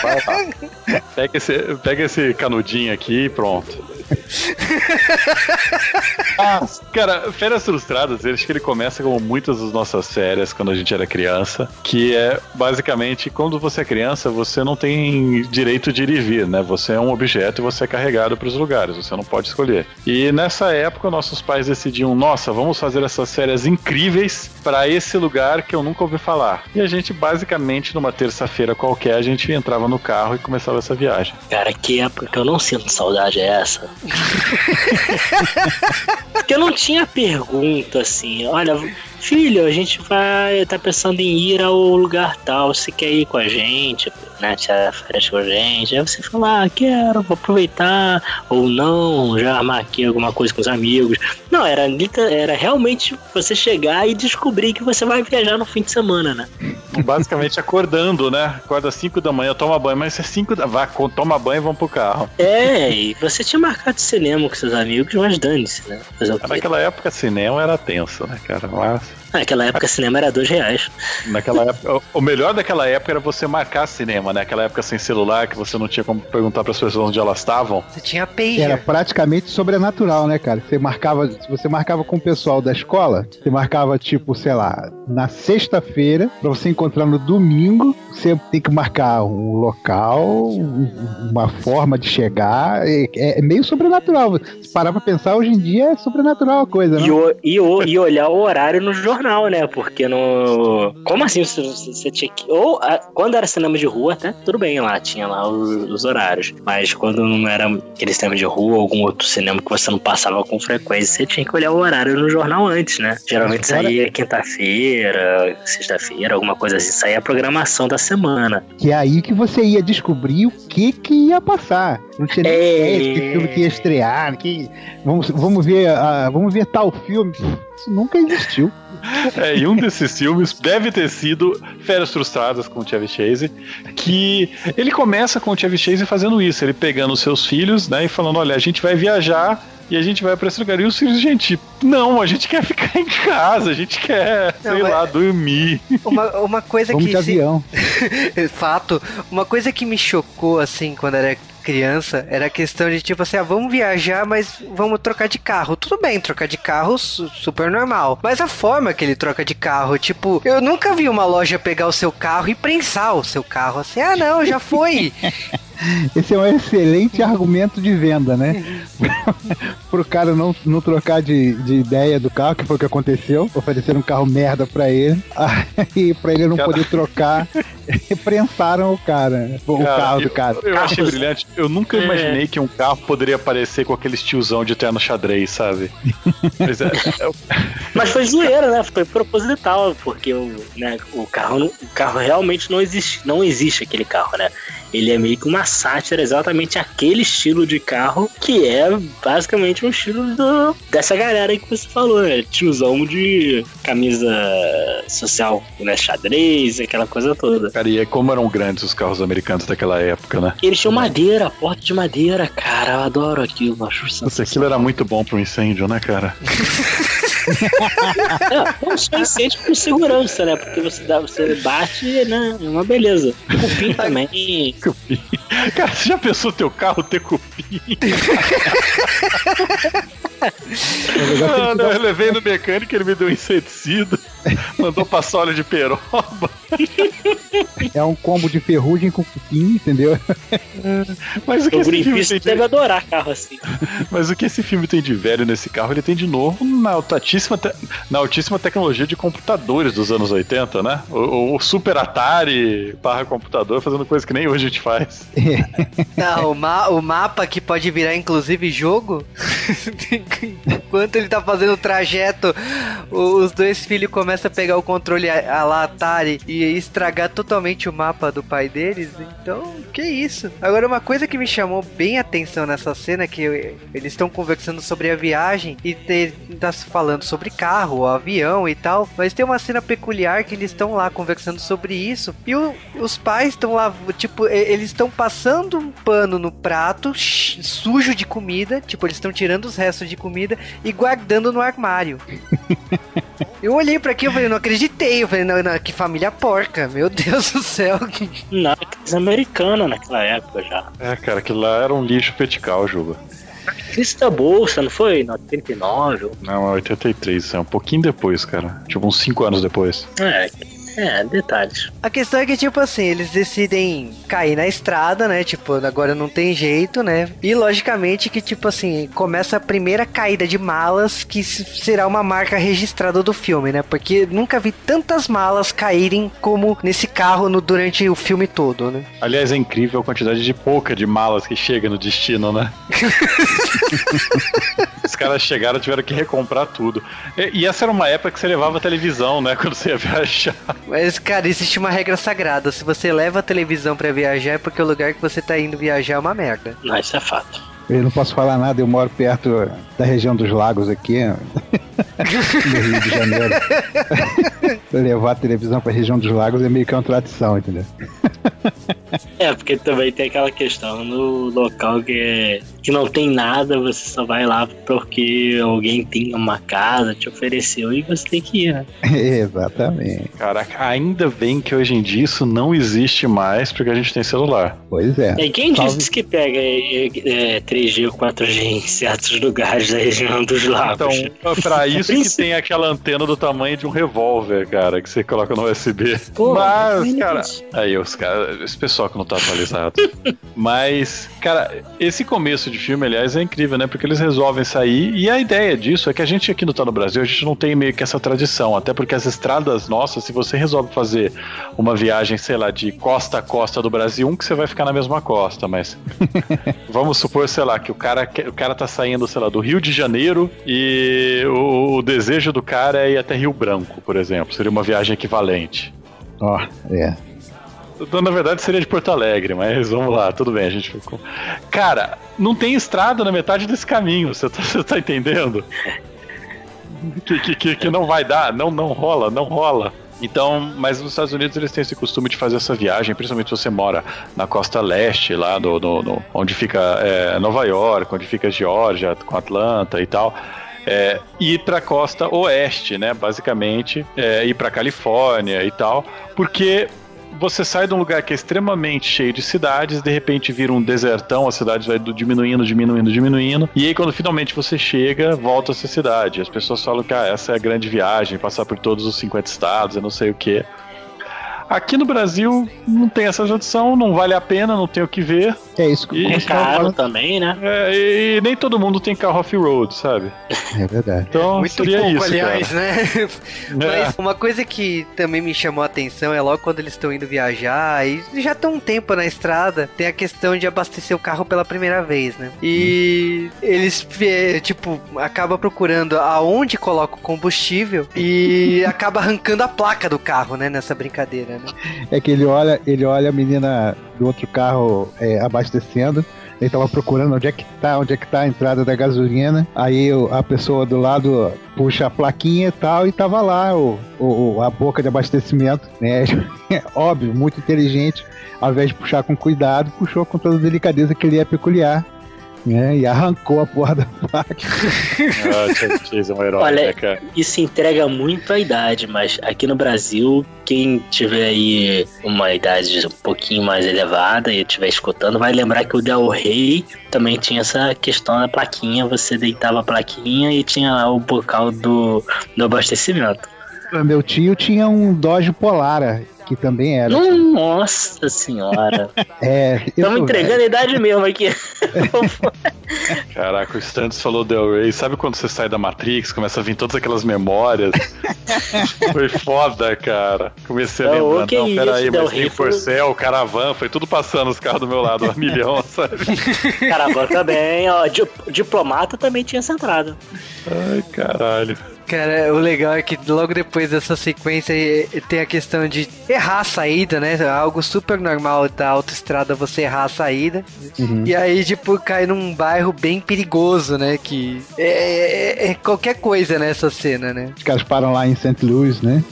B: Ó. Pega esse, pega esse canudinho aqui e pronto. Ah, cara, Férias Frustradas, acho que ele começa como muitas das nossas férias quando a gente era criança, que é basicamente quando você é criança, você não tem direito de ir e vir, né? Você é um objeto e você é carregado para os lugares, você não pode escolher. E nessa época, nossos pais decidiam: nossa, vamos fazer essas férias incríveis para esse lugar que eu nunca ouvi falar. E a gente, basicamente, numa terça-feira qualquer, a gente entrava no carro e começava essa viagem.
C: Cara, que época que eu não sinto saudade é essa? Porque eu não tinha pergunta assim, olha, filho, a gente vai tá pensando em ir ao lugar tal, você quer ir com a gente, tirar férias com a gente? Aí você fala, ah, quero, vou aproveitar, ou não, já armar aqui alguma coisa com os amigos. Não, era, era realmente você chegar e descobrir que você vai viajar no fim de semana, né?
B: Basicamente acordando, né? Acorda às 5 da manhã, toma banho, mas é 5 da. Vai, co- toma banho e vamos pro carro.
C: É, e você tinha marcado cinema com seus amigos, mas dane-se, né?
B: Naquela época, cinema era tenso, né, cara? Mas
C: Naquela época, cinema era dois reais.
B: naquela época. O melhor daquela época era você marcar cinema, né? Aquela época sem celular, que você não tinha como perguntar pras pessoas onde elas estavam.
A: Você tinha pager.
D: Era praticamente sobrenatural, né, cara? Você marcava, se você marcava com o pessoal da escola, você marcava tipo, sei lá, na sexta-feira, pra você encontrar no domingo, você tem que marcar um local, um- uma forma de chegar, é, é meio sobrenatural. Se parar pra pensar, hoje em dia é sobrenatural a coisa,
C: E,
D: né?
C: o- e, o- e olhar o horário no jornal, né? Porque no. Como assim você, você tinha que. Ou a- quando era cinema de rua, até tudo bem lá, tinha lá os, os horários. Mas quando não era aquele cinema de rua, algum outro cinema que você não passava com frequência, você tinha que olhar o horário no jornal antes, né? Geralmente
D: Agora-
C: saía quinta-feira, sexta-feira, alguma coisa assim. Saía a programação da semana.
D: Que é aí que você ia descobrir o que que ia passar. Não tinha
C: É.
D: que filme que ia estrear, que vamos, vamos ver, ah, vamos ver tal filme. Isso nunca existiu.
B: É, e um desses filmes deve ter sido Férias Frustradas com o Chevy Chase, que ele começa com o Chevy Chase fazendo isso, ele pegando os seus filhos, né, e falando, olha, a gente vai viajar e a gente vai pra esse lugar. E os filhos, gente, não, a gente quer ficar em casa, a gente quer,
A: Não,
B: sei lá, dormir.
A: Uma, uma coisa
D: Vamos
A: que.
D: de
A: se-
D: avião.
A: Fato. Uma coisa que me chocou, assim, quando era criança, era questão de tipo assim, ah, vamos viajar, mas vamos trocar de carro. Tudo bem, trocar de carro, su- super normal. Mas a forma que ele troca de carro, tipo, eu nunca vi uma loja pegar o seu carro e prensar o seu carro assim, ah não, já foi.
D: Esse é um excelente argumento de venda, né? Pro cara não, não trocar de, de ideia do carro, que foi o que aconteceu. Ofereceram um carro merda pra ele. Aí, pra ele não
B: Cara.
D: poder trocar, prensaram o cara. O
B: Cara,
D: carro
B: eu,
D: do cara.
B: Eu achei
C: Carros-
B: brilhante. Eu nunca
C: É.
B: imaginei que um carro poderia aparecer com aqueles tiozão de terno xadrez, sabe? Mas é, é,
C: Mas foi zoeira, né? Foi proposital, porque o, né, o carro o carro realmente não existe, não existe aquele carro, né? Ele é meio que uma sátira exatamente aquele estilo de carro que é basicamente um estilo do, dessa galera aí que você falou, né? Tiozão de camisa social, né? Xadrez, aquela coisa toda.
B: cara, e é como eram grandes os carros americanos daquela época, né?
C: Eles tinham madeira, porta de madeira, cara. Eu adoro aquilo, acho
B: Nossa,
C: sensacional.
B: aquilo era muito bom pro incêndio, né, cara?
C: Não, não só incêndio com segurança, né? Porque você, dá, você bate, né? É uma beleza. Cupim também.
B: Cupim. Cara, você já pensou teu carro ter cupim?
D: Ele
B: Ah, eu levei no mecânico, ele me deu um inseticida, mandou passar óleo de peroba.
D: É um combo de ferrugem com cupim, entendeu?
B: Mas o que
C: O
B: esse filme tem de...
C: deve adorar carro assim.
B: Mas o que esse filme tem de velho nesse carro, ele tem de novo na altíssima, te- na altíssima tecnologia de computadores dos anos 80, né? O, o Super Atari barra computador fazendo coisa que nem hoje a gente faz.
A: Não, o, ma- o mapa que pode virar inclusive jogo. Enquanto ele tá fazendo o trajeto, os dois filhos começam a pegar o controle a, a Atari e estragar totalmente o mapa do pai deles. Então, que isso? Agora, uma coisa que me chamou bem a atenção nessa cena é que eles estão conversando sobre a viagem e tá falando sobre carro, avião e tal. Mas tem uma cena peculiar que eles estão lá conversando sobre isso e o- os pais estão lá, tipo, eles estão passando um pano no prato sujo de comida, tipo, eles estão tirando os restos de comida e guardando no armário. Eu olhei pra aqui e falei, não acreditei. Eu falei, não, não, que família porca. Meu Deus do céu.
C: Não, crise americana naquela época já.
B: É, cara, aquilo lá era um lixo vertical, Juba.
C: Crise da Bolsa, não foi? Na 89?
B: Não, é 83, é um pouquinho depois, cara. Tipo, uns 5 anos depois.
C: É, é, detalhes.
A: A questão é que, tipo assim, eles decidem cair na estrada, né? Tipo, agora não tem jeito, né? E logicamente que, tipo assim, começa a primeira caída de malas, que será uma marca registrada do filme, né? Porque nunca vi tantas malas caírem como nesse carro no, durante o filme todo, né?
B: Aliás, é incrível a quantidade de pouca de malas que chega no destino, né? Os caras chegaram e tiveram que recomprar tudo. E, e essa era uma época que você levava televisão, né? Quando você ia viajar.
A: Mas, cara, existe uma regra sagrada. Se você leva a televisão pra viajar, é porque o lugar que você tá indo viajar é uma merda.
C: Não, isso é fato.
D: Eu não posso falar nada, eu moro perto da região dos lagos aqui, no Rio de Janeiro. Levar a televisão pra região dos lagos é meio que uma tradição, entendeu?
C: É, porque também tem aquela questão no local que, é- que não tem nada, você só vai lá porque alguém tem uma casa, te ofereceu e você tem que ir, né?
D: Exatamente.
B: Caraca, ainda bem que hoje em dia isso não existe mais porque a gente tem celular.
D: Pois é.
C: E quem
D: Salve.
C: disse que pega é, é, 3G ou 4G em certos lugares da região dos lagos?
B: Então, pra isso que tem aquela antena do tamanho de um revólver, cara, que você coloca no USB. Mas,
C: mas-
B: cara, aí os caras, esse pessoal que não tá atualizado. Mas, cara, esse começo de filme, aliás, é incrível, né? Porque eles resolvem sair e a ideia disso é que a gente aqui no Tá no Brasil, a gente não tem meio que essa tradição, até porque as estradas nossas, se você resolve fazer uma viagem, sei lá, de costa a costa do Brasil, um que você vai ficar na mesma costa, mas vamos supor, sei lá, que o cara, o cara tá saindo, sei lá, do Rio de Janeiro e o, o desejo do cara é ir até Rio Branco, por exemplo. Seria uma viagem equivalente.
D: Ó, é.
B: Então, na verdade, seria de Porto Alegre, mas vamos lá, tudo bem, a gente ficou. Cara, não tem estrada na metade desse caminho, você tá, você tá entendendo? Que, que, que, que não vai dar, não, não rola, não rola. Então, mas nos Estados Unidos eles têm esse costume de fazer essa viagem, principalmente se você mora na costa leste, lá no, no- no- onde fica é, Nova York, onde fica Geórgia, com Atlanta e tal. É, ir para a costa oeste, né? Basicamente, é, ir para Califórnia e tal, porque você sai de um lugar que é extremamente cheio de cidades, de repente vira um desertão, a cidade vai do- diminuindo, diminuindo, diminuindo, e aí quando finalmente você chega, volta a essa cidade. As pessoas falam que ah, essa é a grande viagem, passar por todos os 50 estados, eu não sei o que. Aqui no Brasil não tem essa tradição, não vale a pena, não tem o que ver.
D: É isso que
B: E-
C: É caro também, né?
B: É, e, e nem todo mundo tem carro off-road, sabe?
D: É verdade.
B: Então
A: Muito
B: seria
A: pouco,
B: isso,
A: aliás,
B: cara.
A: né?
B: É.
A: Mas uma coisa que também me chamou a atenção é logo quando eles estão indo viajar e já estão um tempo na estrada, tem a questão de abastecer o carro pela primeira vez, né? E eles, eh, tipo, acaba procurando aonde coloca o combustível e acaba arrancando a placa do carro, né? Nessa brincadeira?
D: É que ele olha, ele olha a menina do outro carro é, abastecendo. Ele tava procurando onde é que tá, onde é que tá a entrada da gasolina. Aí a pessoa do lado puxa a plaquinha e tal, e tava lá o, o- a boca de abastecimento, né? Óbvio, muito inteligente. Ao invés de puxar com cuidado, puxou com toda a delicadeza que ele é peculiar. Né? E arrancou a porra da placa.
B: Ah, é um herói,
C: Olha,
B: né, cara?
C: Isso entrega muito a idade, mas aqui no Brasil, quem tiver aí uma idade um pouquinho mais elevada e estiver escutando, vai lembrar que o Del Rey também tinha essa questão da plaquinha. Você deitava a plaquinha e tinha lá o bocal do, do abastecimento.
D: Meu tio tinha um Dodge Polara, que também era.
C: Nossa senhora.
D: É, eu
C: Estamos entregando a idade mesmo aqui.
B: Caraca, o Stantes falou Del Rey. Sabe quando você sai da Matrix, começa a vir todas aquelas memórias? foi foda, cara. Comecei a
C: Não,
B: lembrar.
C: que
B: Não,
C: isso,
B: peraí,
C: Del
B: mas
C: Rey foi-
B: Porcel, Caravan, foi tudo passando os carros do meu lado, um milhão, sabe?
C: Caravana também, ó. Di- Diplomata também tinha essa entrada.
B: Ai, caralho.
A: Cara, o legal é que logo depois dessa sequência tem a questão de errar a saída, né? Algo super normal da autoestrada você errar a saída.
D: Uhum.
A: E aí, tipo, cai num bairro bem perigoso, né? Que é, é- é qualquer coisa nessa cena, né?
D: Os caras param lá em St. Louis, né?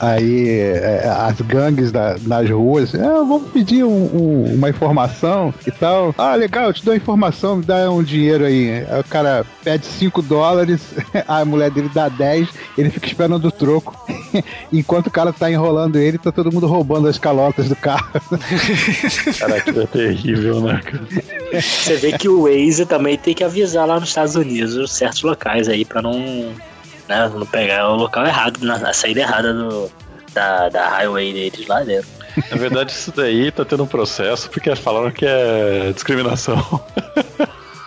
D: Aí é, as gangues da- nas ruas, ah, vamos pedir um- um- uma informação e tal. Ah, legal, eu te dou a informação, me dá um dinheiro aí. Aí o cara pede 5 dólares, a mulher dele dá 10, ele fica esperando o troco. Enquanto o cara tá enrolando ele, tá todo mundo roubando as calotas do carro.
B: Cara, aquilo é terrível, né, cara?
C: Você vê que o Waze também tem que avisar lá nos Estados Unidos certos locais aí pra não, né, não pegar o local errado, na, a saída errada do, da, da highway deles lá dentro.
B: Na verdade, isso daí tá tendo um processo porque falaram que é discriminação.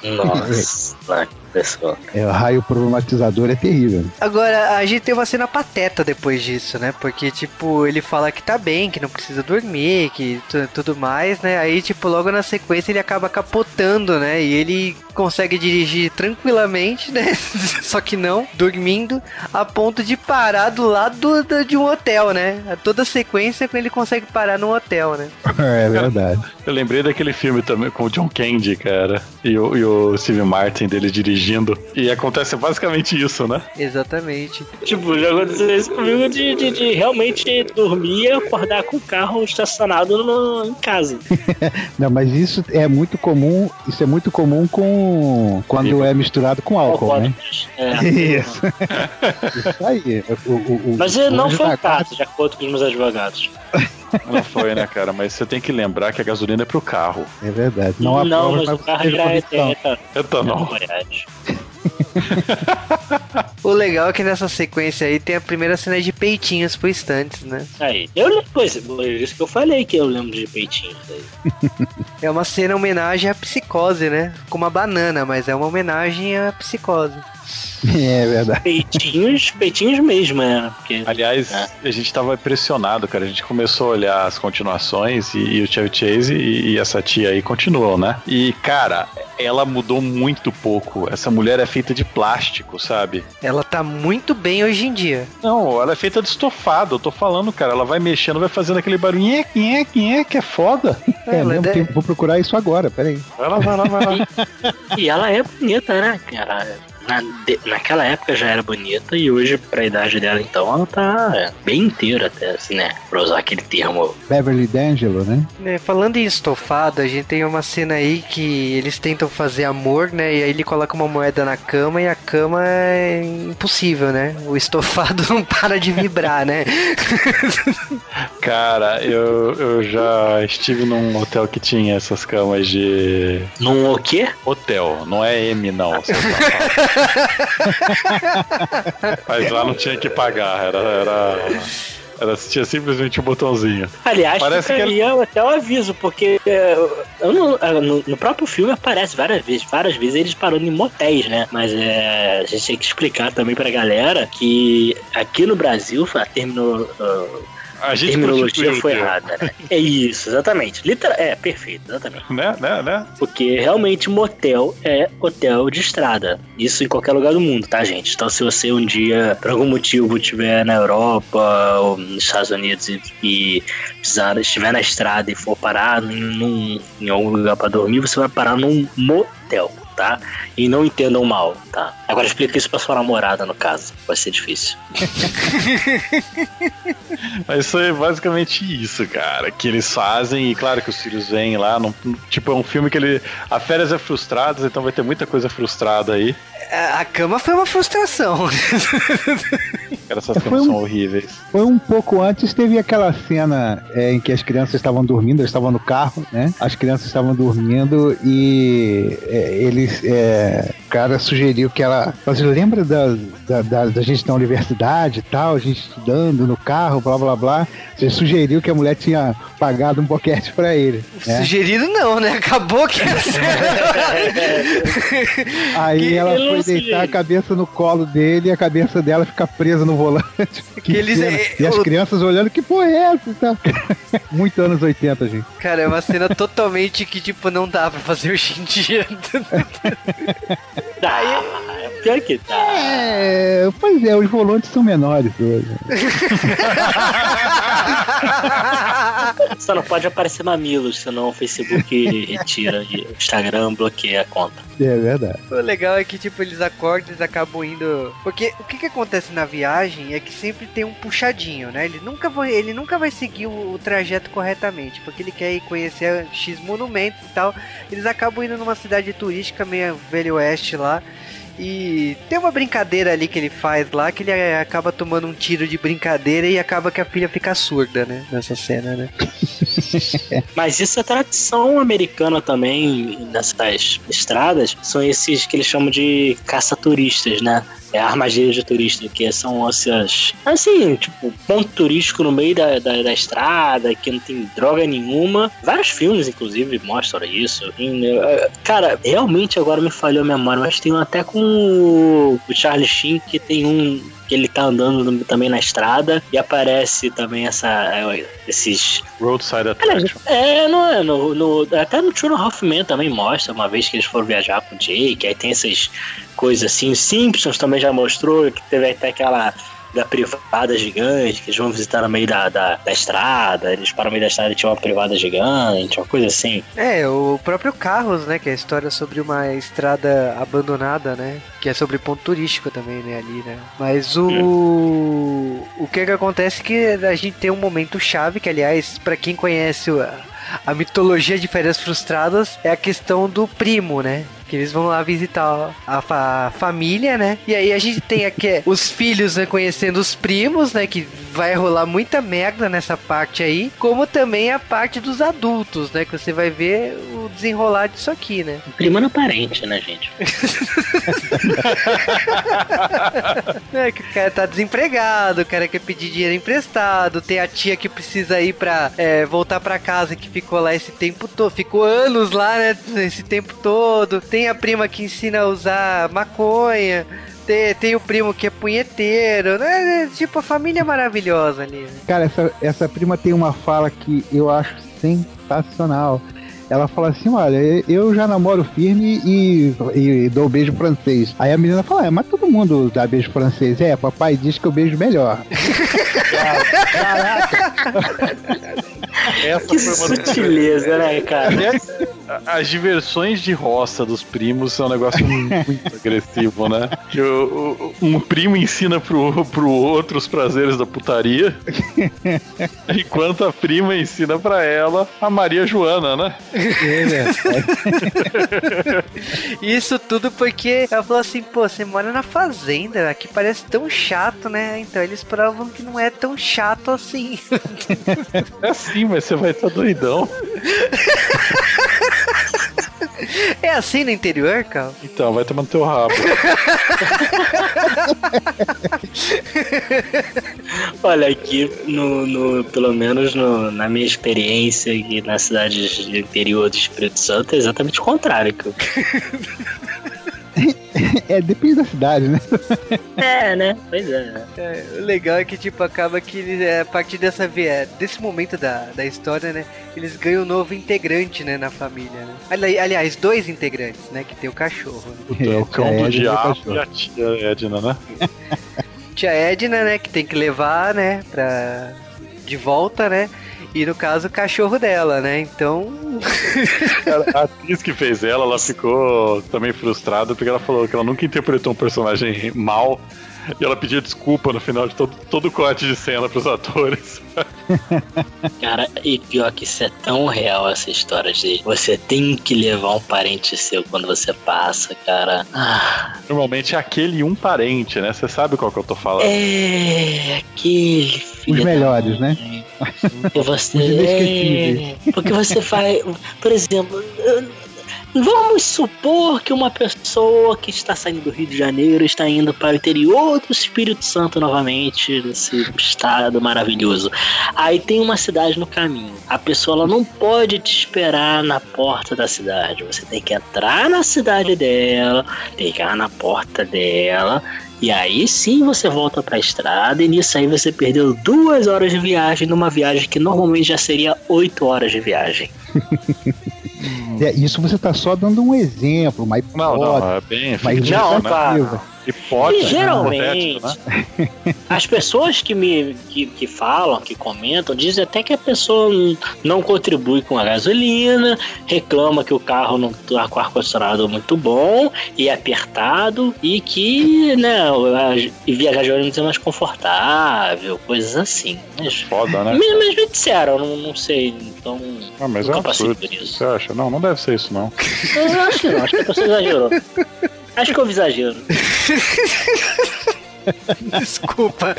C: Nossa, lá, pessoal.
D: É, o raio problematizador é terrível.
A: Agora, a gente tem uma cena pateta depois disso, né? Porque, tipo, ele fala que tá bem, que não precisa dormir, que tu- tudo mais, né? Aí, tipo, logo na sequência ele acaba capotando, né? E ele consegue dirigir tranquilamente, né? Só que não, dormindo, a ponto de parar do lado do- de um hotel, né? Toda a sequência que ele consegue parar num hotel, né?
D: É verdade.
B: Eu lembrei daquele filme também com o John Candy, cara, e o, e o Steve Martin dele dirigindo. E acontece basicamente isso, né?
A: Exatamente.
C: Tipo, já aconteceu isso comigo de, de, de realmente dormir e acordar com o carro estacionado no- em casa.
D: Não, mas isso é muito comum, isso é muito comum com quando é misturado com álcool, né?
C: É.
D: Isso. Isso aí. O, o- o-
C: Mas ele não foi o caso, de acordo com os meus advogados.
B: Não foi, né, cara? Mas você tem que lembrar que a gasolina é pro carro.
D: É verdade. Não,
C: Não, mas o carro já é etanol.
B: Etanol.
A: O legal é que nessa sequência aí tem a primeira cena de peitinhos pro instantes, né?
C: Aí, eu lembro, pois, isso que eu falei que eu lembro de peitinhos aí.
A: É uma cena homenagem à psicose, né? Com uma banana, mas é uma homenagem à psicose.
D: É verdade.
C: Peitinhos, peitinhos mesmo, né? Porque,
B: Aliás,
C: É.
B: a gente tava impressionado, cara. A gente começou a olhar as continuações e, e o Chevy Chase e, e essa tia aí continuam, né? E, cara, ela mudou muito pouco. Essa mulher é feita de plástico, sabe?
A: Ela tá muito bem hoje em dia.
B: Não, ela é feita de estofado. Eu tô falando, cara. Ela vai mexendo, vai fazendo aquele barulho. Nhé, nhé, que é foda.
D: É,
A: Ela
D: mesmo
A: é-
D: tempo, vou procurar isso agora, peraí.
B: Vai lá, vai lá, vai lá.
C: E ela é bonita, né, cara? Na, de- naquela época já era bonita e hoje, pra idade dela, então, ela tá bem inteira até, assim, né? Pra usar aquele termo.
D: Beverly D'Angelo, né?
A: É, falando em estofado, a gente tem uma cena aí que eles tentam fazer amor, né? E aí ele coloca uma moeda na cama e a cama é impossível, né? O estofado não para de vibrar, né?
B: Cara, eu, eu já estive num hotel que tinha essas camas de.
C: Num o quê?
B: Hotel, não é M, não. seu. Mas lá não tinha que pagar, era. era... Era, tinha simplesmente um botãozinho.
C: Aliás,
B: Parece
C: fica
B: que
C: aí até o aviso, porque é, eu não- é, no, no próprio filme aparece várias vezes, várias vezes eles parando em motéis, né? Mas é, a gente tem que explicar também pra galera que aqui no Brasil a termino,
B: A
C: a
B: gente
C: terminologia foi errada, né? É isso, exatamente. Literal, é, perfeito, exatamente.
B: Né, né, né?
C: Porque realmente motel é hotel de estrada. Isso em qualquer lugar do mundo, tá, gente? Então se você um dia, por algum motivo, estiver na Europa ou nos Estados Unidos e, e precisar, estiver na estrada e for parar num, em algum lugar pra dormir, você vai parar num motel, tá? E não entendam mal, tá? Agora explica isso pra sua namorada, no caso. Vai ser difícil.
B: Mas foi basicamente isso, cara. Que eles fazem, e claro que os filhos vêm lá. Não, tipo, é um filme que ele. A férias é frustradas, então vai ter muita coisa frustrada aí.
A: A a cama foi uma frustração.
B: Cara, essas
D: É, foi um-
B: são horríveis.
D: Foi um pouco antes, teve aquela cena é, em que as crianças estavam dormindo, eles estavam no carro, né? As crianças estavam dormindo e é, eles. é, o cara sugeriu que ela. Mas lembra da, da, da, da gente na universidade e tal, a gente estudando no carro, blá blá blá. Você sugeriu que a mulher tinha pagado um boquete pra ele. Né?
A: Sugerido não, né? Acabou que
D: Aí
A: Que
D: ela foi deitar a cabeça no colo dele e a cabeça dela fica presa no volante. Que
A: eles-
D: cena.
A: é,
D: E as
A: o-
D: crianças olhando, que porra é essa? Tá? Muito anos 80, gente.
A: Cara, é uma cena totalmente que, tipo, não dá pra fazer hoje em dia.
C: Dá, pior que dá.
D: É, pois é, os volantes são menores hoje.
C: Só não pode aparecer mamilos, senão o Facebook retira e o Instagram bloqueia a conta.
D: É verdade.
A: O legal é que, tipo, eles acordam, eles acabam indo. Porque o que, que acontece na viagem é que sempre tem um puxadinho, né? Ele nunca vai, ele nunca vai seguir o, o trajeto corretamente, porque ele quer ir conhecer X monumentos e tal. Eles acabam indo numa cidade turística meio velho oeste lá. E tem uma brincadeira ali que ele faz lá que ele eh, acaba tomando um tiro de brincadeira e acaba que a filha fica surda, né? Nessa cena, né?
C: Mas isso é tradição americana também nessas estradas. São esses que eles chamam de caça-turistas, né? É armadilha de turista, que são essas. Assim, tipo, ponto turístico no meio da, da, da estrada, que não tem droga nenhuma. Vários filmes, inclusive, mostram isso. E, eh, cara, realmente agora me falhou a memória, mas tem um até com o Charlie Sheen que tem um que ele tá andando também na estrada e aparece também essa eh, esses
B: Roadside Attraction.
C: é, não é, no, no- até no Half Men também mostra, uma vez que eles foram viajar com o Jake, aí tem essas coisas assim, Simpsons também já mostrou, que teve até aquela da privada gigante, que eles vão visitar no meio da, da, da estrada, eles param no meio da estrada e tinha uma privada gigante, uma coisa assim.
A: É, o próprio Carros, né? Que é a história sobre uma estrada abandonada, né? Que é sobre ponto turístico também, né? Ali, né? Mas o. O que que acontece é que a gente tem um momento chave, que aliás, pra quem conhece o- a mitologia de Férias Frustradas, é a questão do primo, né? Que eles vão lá visitar a, fa- família, né? E aí a gente tem aqui os filhos né, conhecendo os primos, né? Que vai rolar muita merda nessa parte aí. Como também a parte dos adultos, né? Que você vai ver o desenrolar disso aqui, né?
C: Prima não parente, né, gente?
A: É que o cara tá desempregado, o cara quer pedir dinheiro emprestado, tem a tia que precisa ir pra é, voltar pra casa que ficou lá esse tempo todo, ficou anos lá, né? Esse tempo todo. Tem a prima que ensina a usar maconha. Tem, tem o primo que é punheteiro, né? É, Tipo, a família maravilhosa ali. né?
D: Cara, essa, essa prima tem uma fala que eu acho sensacional. Ela fala assim: Olha, eu já namoro firme e, e dou beijo francês. Aí a menina fala: É, mas todo mundo dá beijo francês. É, papai diz que eu beijo melhor.
B: Essa
C: Que
B: foi uma
C: sutileza, né, cara?
B: As diversões de roça dos primos são um negócio muito agressivo, né? Que o- o- um primo ensina pro, pro outro os prazeres da putaria, enquanto a prima ensina pra ela a Maria Joana, né?
A: Isso tudo porque ela falou assim, pô, você mora na fazenda, aqui parece tão chato, né? Então eles provam que não é tão chato assim.
B: É assim, mas você vai estar doidão.
A: É assim no interior, cara?
B: Então, vai tomar no teu rabo.
C: Olha, aqui, no, no- pelo menos no- na minha experiência aqui nas cidades do interior do Espírito Santo, é exatamente o contrário. Eu...
D: É, depende da cidade, né?
C: É, né? Pois é.
A: É, o legal é que, tipo, acaba que eles, é, a partir dessa, é, desse momento da, da história, né? Eles ganham um novo integrante, né, na família, né? Ali- aliás, dois integrantes, né? Que tem o cachorro. né?
B: É o cão
D: É,
B: do
D: e
B: diabo e a tia Edna, né?
A: Tia Edna, né? Que tem que levar, né? Pra... De volta, né? E no caso, o cachorro dela, né? Então...
B: A atriz que fez ela, ela ficou também frustrada porque ela falou que ela nunca interpretou um personagem mal e ela pediu desculpa no final de todo, todo o corte de cena pros atores.
C: Cara, e pior que isso é tão real essa história de você tem que levar um parente seu quando você passa, cara. Ah,
B: Normalmente é aquele um parente, né? Você sabe qual que eu tô falando.
C: é aquele filho
D: Os
C: da
D: melhores, né?
C: E você é, porque você faz, por exemplo, vamos supor que uma pessoa que está saindo do Rio de Janeiro está indo para o interior do Espírito Santo novamente, nesse estado maravilhoso. Aí tem uma cidade no caminho. A pessoa ela não pode te esperar na porta da cidade. Você tem que entrar na cidade dela, ligar na porta dela. E aí sim você volta pra estrada e nisso aí você perdeu duas horas de viagem numa viagem que normalmente já seria oito horas de viagem.
D: É, isso você tá só dando um exemplo, uma hipótese.
B: Não, não, é bem
D: Mas
B: fictício,
C: não,
B: né? Hipótese,
C: E geralmente,
B: né?
C: as pessoas que me que, que falam, que comentam, dizem até que a pessoa não contribui com a gasolina, reclama que o carro não tá com ar-condicionado muito bom e apertado, e que, né, e viajar de ônibus é mais confortável, coisas assim. Mas,
B: Foda, né?
C: mas, mas me disseram, não, não sei, então.
B: Ah, mas é um absurdo.
C: por isso.
B: Você acha? Não, não deve ser isso, não.
C: Eu acho que não, acho que a pessoa exagerou. Acho que eu exagero.
A: Desculpa.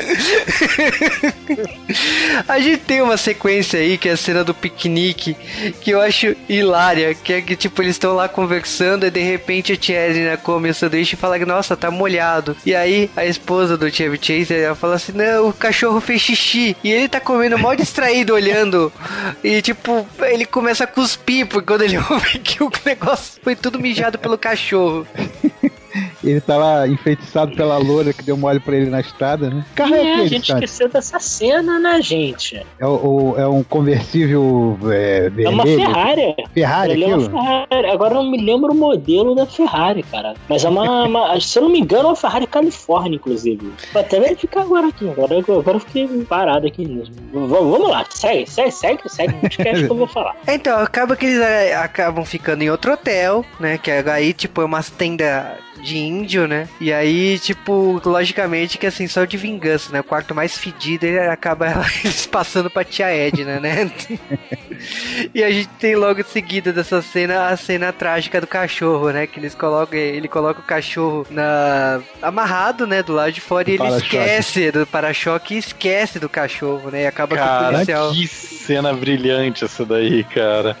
A: a gente tem uma sequência aí, que é a cena do piquenique, que eu acho hilária, que é que, tipo, eles estão lá conversando e de repente a tia Edna come o sanduíche e fala que, nossa, tá molhado. E aí a esposa do Chevy Chase, ela fala assim, não, o cachorro fez xixi. E ele tá comendo mal distraído, olhando. E, tipo, ele começa a cuspir, porque quando ele ouve que o negócio foi tudo mijado pelo cachorro.
D: Ele tá lá enfeitiçado pela loura que deu mole pra ele na estrada, né? Carro é
C: É, a gente
D: sabe?
C: esqueceu dessa cena, né, gente?
D: É, o- é um conversível é,
C: É uma
D: vermelho.
C: Ferrari.
D: Ferrari,
C: Ele é uma
D: aquilo?
C: Ferrari. Agora eu não me lembro o modelo da Ferrari, cara. Mas é uma, uma- se eu não me engano, é uma Ferrari Califórnia, inclusive. Vou até verificar agora aqui. Agora, agora eu fiquei parado aqui mesmo. V- vamos lá, segue, segue, segue, segue. Não esquece que eu vou falar.
A: Então, acaba que eles é, acabam ficando em outro hotel, né? Que aí, tipo, é umas tendas de índio, né? E aí, tipo, logicamente que assim, só de vingança, né? O quarto mais fedido ele acaba eles passando pra tia Edna, né? e a gente tem logo em seguida dessa cena a cena trágica do cachorro, né? Que eles colocam, ele coloca o cachorro na amarrado, né? Do lado de fora e ele esquece do para-choque e esquece do cachorro, né? E acaba que o
B: Cara,
A: policial.
B: que cena brilhante essa daí, cara.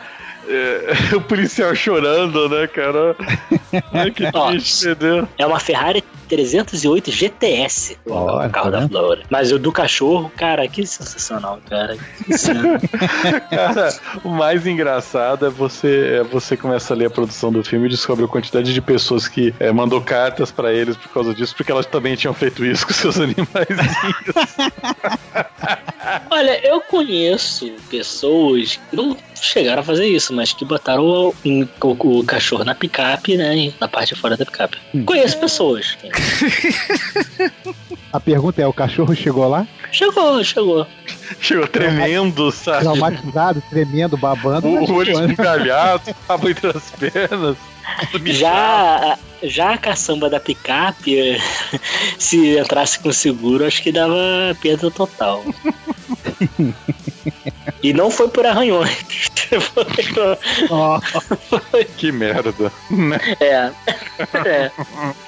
B: É, o policial chorando, né, cara? Ai, que triste, entendeu?
C: É uma Ferrari 308 GTS, o carro
D: tá
C: da
D: vendo?
C: Flora. Mas o do cachorro, cara, que sensacional, cara. Que.
B: Cara, o mais engraçado é você, é você começa a ler a produção do filme e descobre a quantidade de pessoas que é, mandou cartas pra eles por causa disso, porque elas também tinham feito isso com seus animais.
C: Olha, eu conheço pessoas que não chegaram a fazer isso, mas que botaram o, o- o cachorro na picape, né? Na parte de fora da picape. Conheço pessoas.
D: A pergunta é: o cachorro chegou lá?
C: Chegou, chegou.
B: Chegou tremendo, sabe?
D: Traumatizado, tremendo, babando. mas
B: O olho
D: chegou, né?
B: esbugalhado, rabo entre as pernas.
C: Já, já a caçamba da picape, se entrasse com seguro, acho que dava perda total. E não foi por arranhões. Foi por-
D: Ó,
B: Que merda. Né?
C: é. é.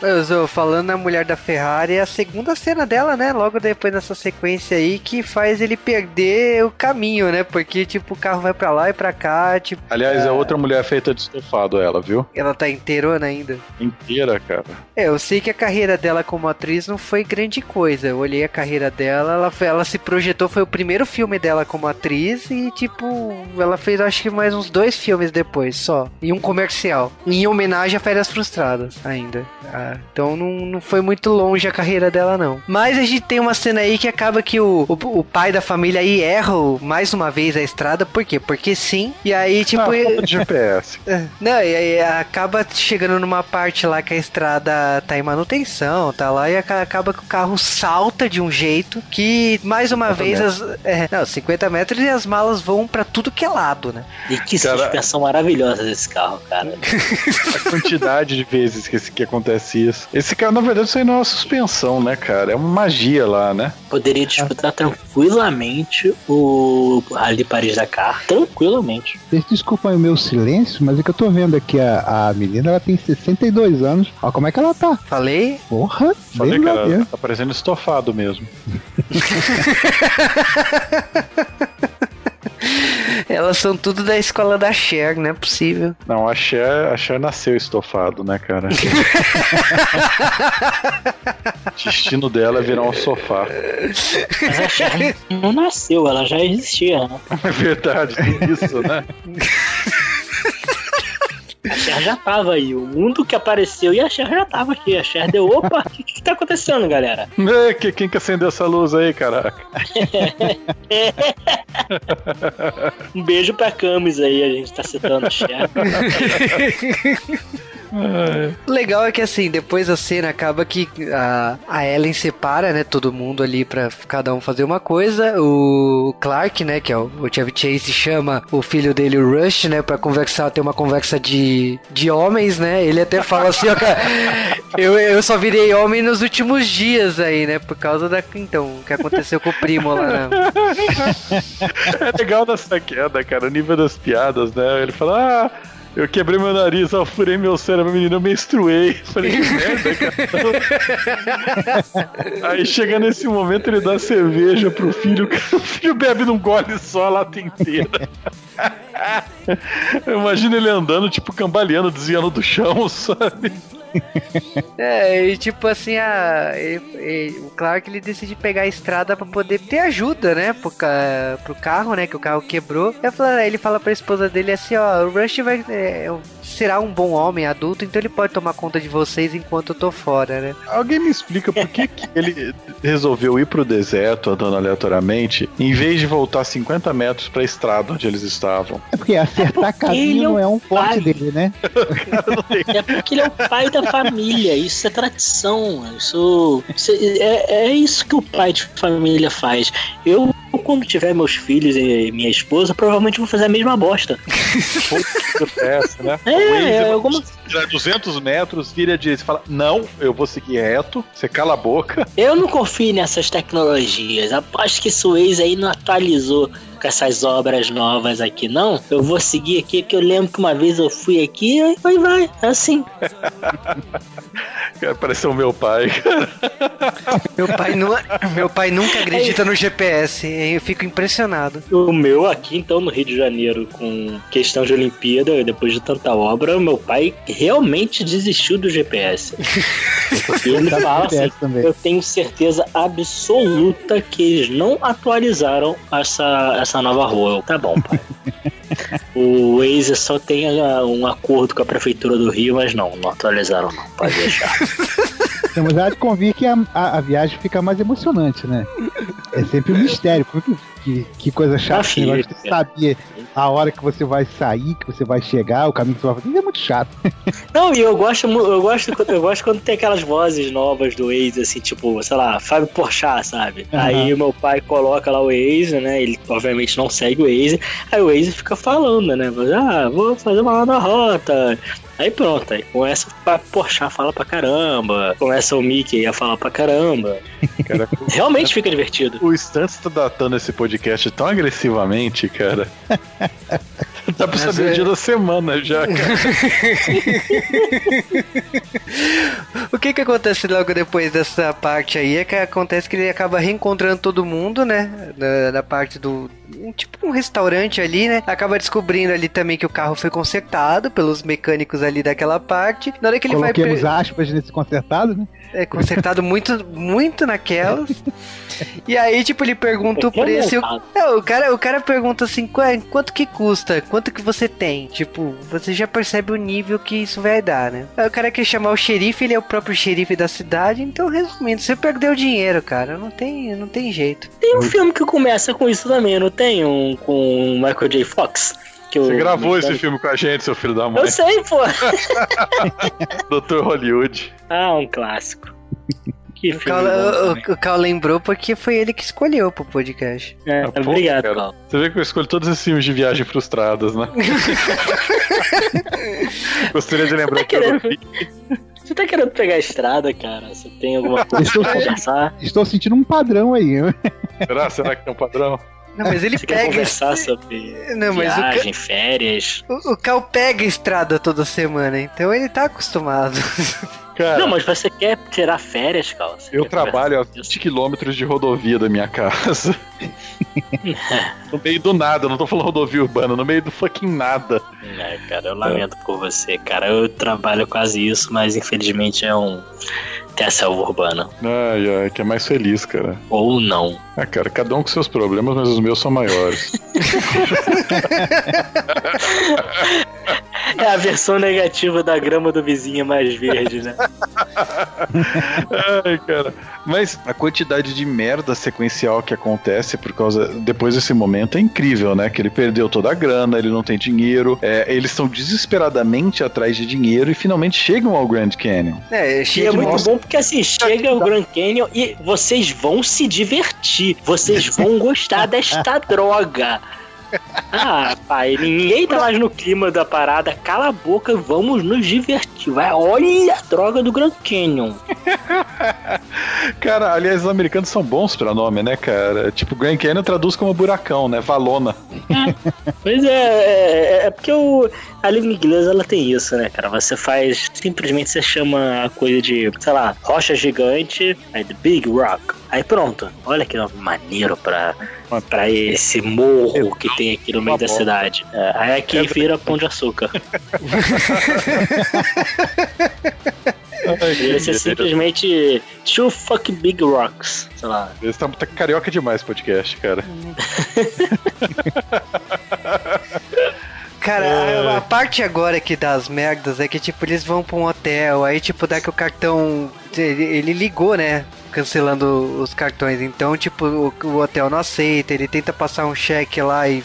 A: Eu tô falando na mulher da Ferrari, é a segunda cena dela, né? Logo depois dessa sequência aí, que faz ele perder o caminho, né? Porque, tipo, o carro vai pra lá e pra cá, tipo,
B: Aliás, é outra mulher feita de estofado, ela, viu?
A: ela tá inteirona ainda.
B: Inteira, cara.
A: É, eu sei que a carreira dela como atriz não foi grande coisa. Eu olhei a carreira dela, ela, foi- ela se projetou, foi o primeiro filme dela como atriz e, tipo, ela fez acho que mais uns dois filmes depois só. E um comercial. Em homenagem a Férias Frustradas ainda. Ah, então não, não foi muito longe a carreira dela, não. Mas a gente tem uma cena aí que acaba que o, o, o pai da família aí erra mais uma vez a estrada. Por quê? Porque sim. E aí, tipo.
B: ah,
A: ele-
B: GPS.
A: não, e aí acaba chegando numa parte lá que a estrada tá em manutenção, tá lá, e aca- acaba que o carro salta de um jeito que, mais uma
B: 50
A: vez, as, é, não, 50 metros e as malas vão pra tudo que é lado, né?
C: E que
B: Cara-
C: suspensão maravilhosa desse carro, cara.
B: A quantidade de vezes que, esse- que acontece isso. Esse cara, na verdade, isso aí não é uma suspensão, né, cara? É uma magia lá, né?
C: Poderia disputar tranquilamente o Rally de Paris Dakar. Tranquilamente.
D: Vocês desculpem o meu silêncio, mas é que eu tô vendo aqui a, a menina, ela tem 62 anos. Ó, como é que ela tá?
A: Falei?
D: Porra,
B: Falei, cara, tá parecendo estofado mesmo.
A: Elas são tudo da escola da Cher, não é possível.
B: Não, a Cher, a Cher nasceu estofado, né, cara? o destino dela é virar um sofá.
C: Mas a Cher não nasceu, ela já existia, né?
B: É verdade, tem isso, né?
C: A Cher já tava aí. O mundo que apareceu e a Cher já tava aqui. A Cher deu, opa, o que, que tá acontecendo, galera?
B: É, que- Quem que acendeu essa luz aí, caraca?
C: Um beijo pra Camis aí, a gente tá citando a Cher.
A: Legal é que assim, depois a cena acaba que a, a Ellen separa, né, todo mundo ali pra cada um fazer uma coisa. O Clark, né, que é o, o Chevy Chase, chama o filho dele, o Rush, né, pra conversar, ter uma conversa de, de homens, né? Ele até fala assim, ó, cara, eu, eu só virei homem nos últimos dias aí, né, por causa da, então, o que aconteceu com o primo lá, né?
B: É legal nessa queda, cara, o nível das piadas, né? Ele fala, ah, eu quebrei meu nariz, eu furei meu cérebro, menino, eu menstruei. Falei, que merda, cara. Aí chega nesse momento, ele dá cerveja pro filho, o filho bebe num gole só a lata inteira. Imagina ele andando, tipo, cambaleando, desviando do chão, sabe?
A: É, e tipo assim, a, ele- ele- o Clark ele decide pegar a estrada pra poder ter ajuda, né? Pro, pro carro, né? Que o carro quebrou. Ele fala, ele fala pra esposa dele assim: ó, o Rush vai, é, será um bom homem adulto, então ele pode tomar conta de vocês enquanto eu tô fora, né?
B: Alguém me explica por que, que ele resolveu ir pro deserto andando aleatoriamente, em vez de voltar 50 metros pra estrada onde eles estavam?
D: É porque acertar
C: porque
D: caminho
C: é
D: não
C: um
D: é um forte
C: pai.
D: dele, né?
C: É porque ele é o pai da família, isso é tradição. Isso, isso é, é isso que o pai de família faz. Eu, quando tiver meus filhos e minha esposa, provavelmente vou fazer a mesma bosta.
B: Essa, né?
C: É, é alguma-
B: tirar 200 metros, vira a direita e fala: Não, eu vou seguir reto. Você cala a boca.
C: Eu não confio nessas tecnologias. Aposto que esse Waze aí não atualizou com essas obras novas aqui, não. Eu vou seguir aqui, porque eu lembro que uma vez eu fui aqui e vai, vai. É assim.
B: Cara, pareceu o meu pai.
A: Meu pai, nu, meu pai nunca acredita no GPS, eu fico impressionado.
C: O meu aqui, então, no Rio de Janeiro, com questão de Olimpíada, depois de tanta obra, meu pai realmente desistiu do GPS. E ele fala assim, eu tenho certeza absoluta que eles não atualizaram essa, essa nova rua. Eu, Tá bom, pai. O Waze só tem ah, um acordo com a prefeitura do Rio, mas não, não atualizaram não, pode deixar.
D: Temos a de convir que a, a, a viagem fica mais emocionante, né? É sempre um mistério. Que, que, que coisa chata.
C: Ah,
D: esse negócio de saber a hora que você vai sair, que você vai chegar, o caminho que você vai fazer. Isso é muito chato.
C: Não, e eu gosto, eu gosto, eu gosto quando tem aquelas vozes novas do Waze, assim, tipo, sei lá, Fábio Porchat, sabe?
D: Aham.
C: Aí o meu pai coloca lá o Waze, né? Ele obviamente não segue o Waze. Aí o Waze fica falando, né? Ah, vou fazer uma nova rota. Aí pronto, aí começa o Fábio Porchat fala pra caramba. Começa o Mickey a falar pra caramba.
B: Cara,
C: Realmente fica divertido.
B: o Stantz tá datando esse podcast tão agressivamente, cara. Dá pra
A: Mas
B: saber
A: é-
B: o dia da semana já, cara.
A: O que que acontece logo depois dessa parte aí é que acontece que ele acaba reencontrando todo mundo, né? Da, da parte do. Tipo um restaurante ali, né? Acaba descobrindo ali também que o carro foi consertado pelos mecânicos ali daquela parte. Na hora que ele vai.
D: Coloquemos aspas nesse consertado, né?
A: É consertado muito, muito naquelas. E aí, tipo, ele pergunta o preço. e o- Não, o cara, o cara pergunta assim, "Qua- quanto que custa? Quanto que você tem? Tipo, você já percebe o nível que isso vai dar, né? Aí o cara quer chamar o xerife, ele é o próprio xerife da cidade, então resumindo, você perdeu dinheiro, cara. Não tem, não tem jeito.
C: Tem um filme que começa com isso também, não tem? Um com o Michael J. Fox? Que
B: Você gravou esse filme com a gente, seu filho da mãe.
C: Eu sei, pô.
B: Dr. Hollywood.
C: Ah, um clássico. Que
A: O Cal, o, o- Cal lembrou porque foi ele que escolheu pro podcast.
C: É,
B: Ah, pô,
C: obrigado. Cal.
B: Você vê que eu escolho todos esses filmes de viagem frustradas, né? Gostaria de lembrar que eu vi.
C: Você tá querendo pegar a estrada, cara? Você tem alguma coisa
D: Estou-
C: pra conversar?
D: Estou sentindo um padrão aí. né?
B: Será? Será que tem um padrão?
A: Não, mas ele
C: Você quer
A: pega.
C: conversar sobre
A: Não, mas o, Ca-
C: viagem, férias?
A: o, o Cal pega estrada toda semana, então ele tá acostumado.
B: Cara,
C: Não, mas você quer tirar férias, Cal? Você
B: eu trabalho a
C: conversar
B: 20 quilômetros de rodovia da minha casa. no meio do nada, não tô falando rodovia urbana, no meio do fucking nada.
C: É, cara, eu lamento por você, cara. Eu trabalho quase isso, mas infelizmente é um. Tem a selva urbana.
B: Ai, ai, que é mais feliz, cara.
C: Ou não.
B: Ah, cara, cada um com seus problemas, mas os meus são maiores.
C: É a versão negativa da grama do vizinho mais verde, né?
B: Ai, cara. Mas a quantidade de merda sequencial que acontece por causa. Depois desse momento é incrível, né? Que ele perdeu toda a grana, ele não tem dinheiro. é, eles estão desesperadamente atrás de dinheiro e finalmente chegam ao Grand Canyon.
A: É,
C: E é
A: cheio de
C: muito bom porque assim, chega o Grand Canyon e vocês vão se divertir. Vocês vão gostar desta droga. Ah, pai, ninguém tá mais no clima da parada. Cala a boca, vamos nos divertir. Vai, olha a droga do Grand Canyon.
B: Cara, aliás, os americanos são bons pra nome, né, cara? Tipo, Grand Canyon traduz como buracão, né? Valona.
C: Pois é, é, é porque o, a língua inglesa ela tem isso, né, cara? Você faz, simplesmente você chama a coisa de, sei lá, rocha gigante, aí The Big Rock. Aí pronto, olha que nome maneiro pra, pra esse morro que tem aqui no meio da cidade. É, aí aqui vira pão de açúcar. Deveria ser simplesmente Two Fuck Big Rocks, sei lá.
B: Eles estão tá carioca demais esse podcast, cara.
A: Cara,
B: É.
A: a, a parte agora aqui das merdas é que, tipo, eles vão pra um hotel, aí, tipo, dá que o cartão. Ele, ele ligou, né? Cancelando os cartões. Então, tipo, o, o hotel não aceita, ele tenta passar um cheque lá e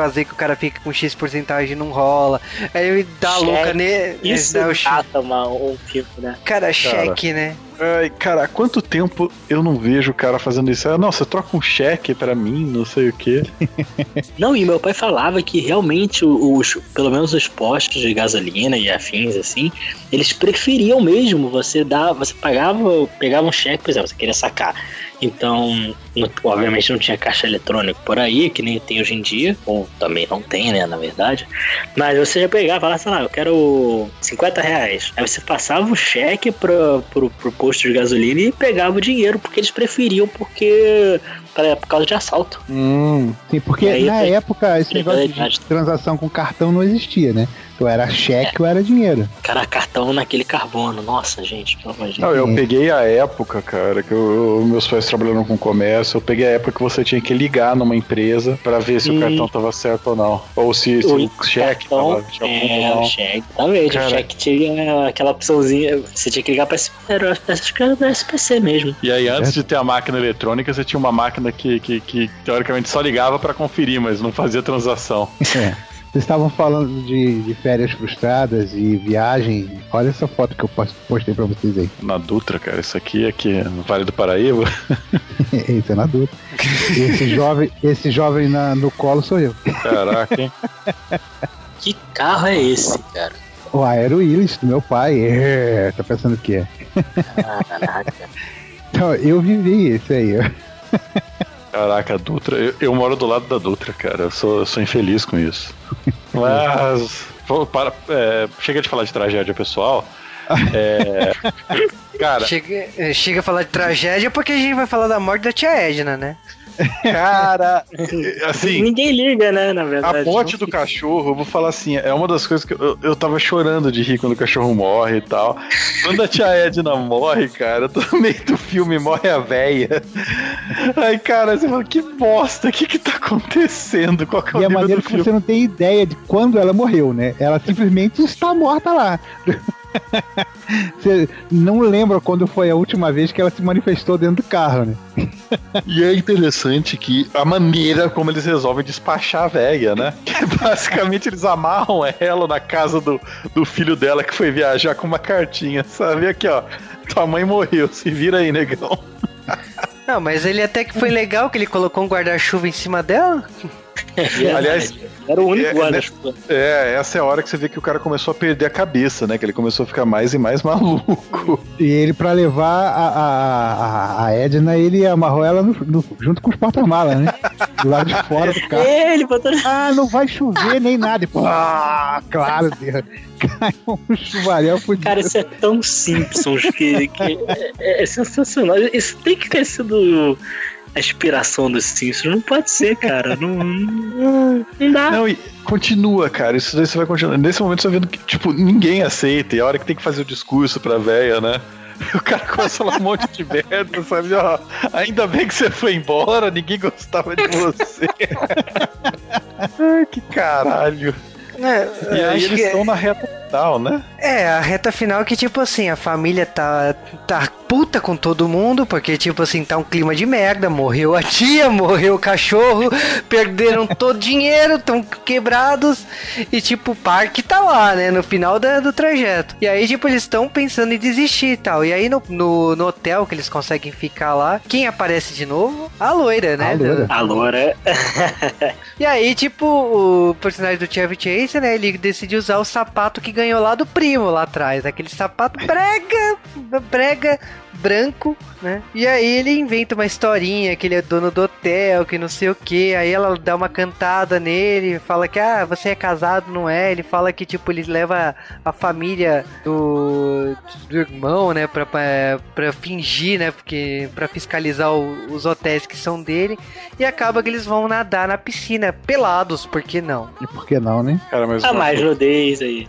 A: fazer que o cara fique com X porcentagem não rola. Aí ele dá a
C: Cheque.
A: louca né?
C: Isso
A: dá o
C: mata uma, um filme, né?
A: Cara, cheque, né?
B: Ai, cara, há quanto tempo eu não vejo o cara fazendo isso? Ah, não, você troca um cheque pra mim, não sei o quê.
C: Não, e meu pai falava que realmente os, pelo menos os postos de gasolina e afins, assim, eles preferiam mesmo você dar, você pagava, pegava um cheque, por exemplo, você queria sacar. Então, obviamente não tinha caixa eletrônico por aí, que nem tem hoje em dia, ou também não tem, né, na verdade. Mas você já pegava falava, sei lá, eu quero 50 reais. Aí você passava o cheque pro, pro, pro posto de gasolina e pegava o dinheiro, porque eles preferiam, porque pra- por causa de assalto.
D: Hum, sim, porque
C: aí,
D: na
C: eu-
D: época esse negócio de transação com cartão não existia, né? Ou era cheque ou era dinheiro.
C: Cara, cartão naquele carbono. Nossa, gente, pelo amor de Deus.
B: Não, eu peguei a época, cara, que eu- eu- meus pais trabalhando com comércio, eu peguei a época que você tinha que ligar numa empresa pra ver se
C: Hum.
B: o cartão tava certo ou não. Ou se, se o, cheque
C: cartão,
B: tava
C: É, o cheque, exatamente.
B: Cara.
C: O cheque tinha aquela opçãozinha. Você tinha que ligar pra. Era, acho que era do SPC mesmo.
B: E aí, antes de ter a máquina eletrônica, você tinha uma máquina que, que, que teoricamente só ligava pra conferir, mas não fazia transação.
D: É. Vocês estavam falando de, de férias frustradas e viagem. Olha essa foto que eu pos- postei pra vocês aí.
B: Na Dutra, cara, isso aqui aqui no Vale do Paraíba.
D: Esse é na dúvida. Esse jovem, esse jovem na- no colo sou eu.
B: Caraca, hein?
C: Que carro é esse, cara?
D: O Aero Willis, do meu pai. É, tá pensando o quê?
C: Caraca.
D: Então, eu vivi esse aí.
B: Caraca, Dutra. Eu, eu moro do lado da Dutra, cara. Eu sou, eu sou infeliz com isso. Mas. para, é, chega de falar de tragédia pessoal. É, cara,
A: Chega, eh, chega a falar de tragédia porque a gente vai falar da morte da tia Edna, né?
B: Cara, assim,
C: Ninguém liga, né, na
B: a
C: verdade.
B: morte do cachorro, eu vou falar assim, é uma das coisas que eu, eu tava chorando de rir quando o cachorro morre e tal. Quando a tia Edna morre, cara, no meio do filme morre a véia. Ai, cara, você fala, que bosta, o que que tá acontecendo? Qual que é o
D: E a
B: nível
D: maneira que
B: filme?
D: você não tem ideia de quando ela morreu, né? Ela simplesmente está morta lá. Você não lembra quando foi a última vez que ela se manifestou dentro do carro, né?
B: E é interessante que a maneira como eles resolvem despachar a véia, né? Que basicamente eles amarram ela na casa do, do filho dela que foi viajar com uma cartinha, sabe? Aqui, ó. Tua mãe morreu, se vira aí, negão.
A: Não, mas ele até que foi legal que ele colocou um guarda-chuva em cima dela.
C: É
B: Aliás,
C: era o único
B: é,
C: guarda-chuva.
B: É, essa é a hora que você vê que o cara começou a perder a cabeça, né? Que ele começou a ficar mais e mais maluco.
D: E ele, pra levar a, a, a, a Edna, ele amarrou ela no- no- junto com os porta-malas, né? Do lado de fora do carro.
C: Ele botou.
D: Ah, não vai chover nem nada. E, pô, ah, claro, Deus. Caiu um chuvarel fudido.
C: Cara, isso é tão Simpsons que, que é, é sensacional. Isso tem que ter sido a inspiração dos Simpsons. Não pode ser, cara. Não, não, não dá.
B: Não, e continua, cara. Isso daí você vai continuar. Nesse momento você vai vendo que, tipo, ninguém aceita. E a hora que tem que fazer o discurso pra véia, né? O cara começa a falar um monte de merda, sabe? Ó, ainda bem que você foi embora, ninguém gostava de você. Ai, que caralho.
A: É,
B: E aí
A: acho
B: eles
A: que-
B: estão na reta final, né?
A: É, a reta final que, tipo assim, a família tá, tá puta com todo mundo, porque, tipo assim, tá um clima de merda. Morreu a tia, morreu o cachorro, perderam todo o dinheiro, tão quebrados. E, tipo, o parque tá lá, né, no final da- do trajeto. E aí, tipo, eles estão pensando em desistir e tal. E aí, no, no, no hotel que eles conseguem ficar lá, quem aparece de novo? A loira, né?
D: A loira.
C: A loura.
A: E aí, tipo, o personagem do Chevy Chase, né? Ele decide usar o sapato que ganhou lá do primo lá atrás. Aquele sapato brega, brega, branco, né? E aí ele inventa uma historinha que ele é dono do hotel, que não sei o que. Aí ela dá uma cantada nele, fala que, ah, você é casado, não é? Ele fala que, tipo, ele leva a família do, do irmão, né? Pra, pra, pra fingir, né? Porque, pra fiscalizar o- os hotéis que são dele. E acaba que eles vão nadar na piscina, pelados, por que não?
D: E por que não, né?
B: Cara, mas
C: A mais nudez aí.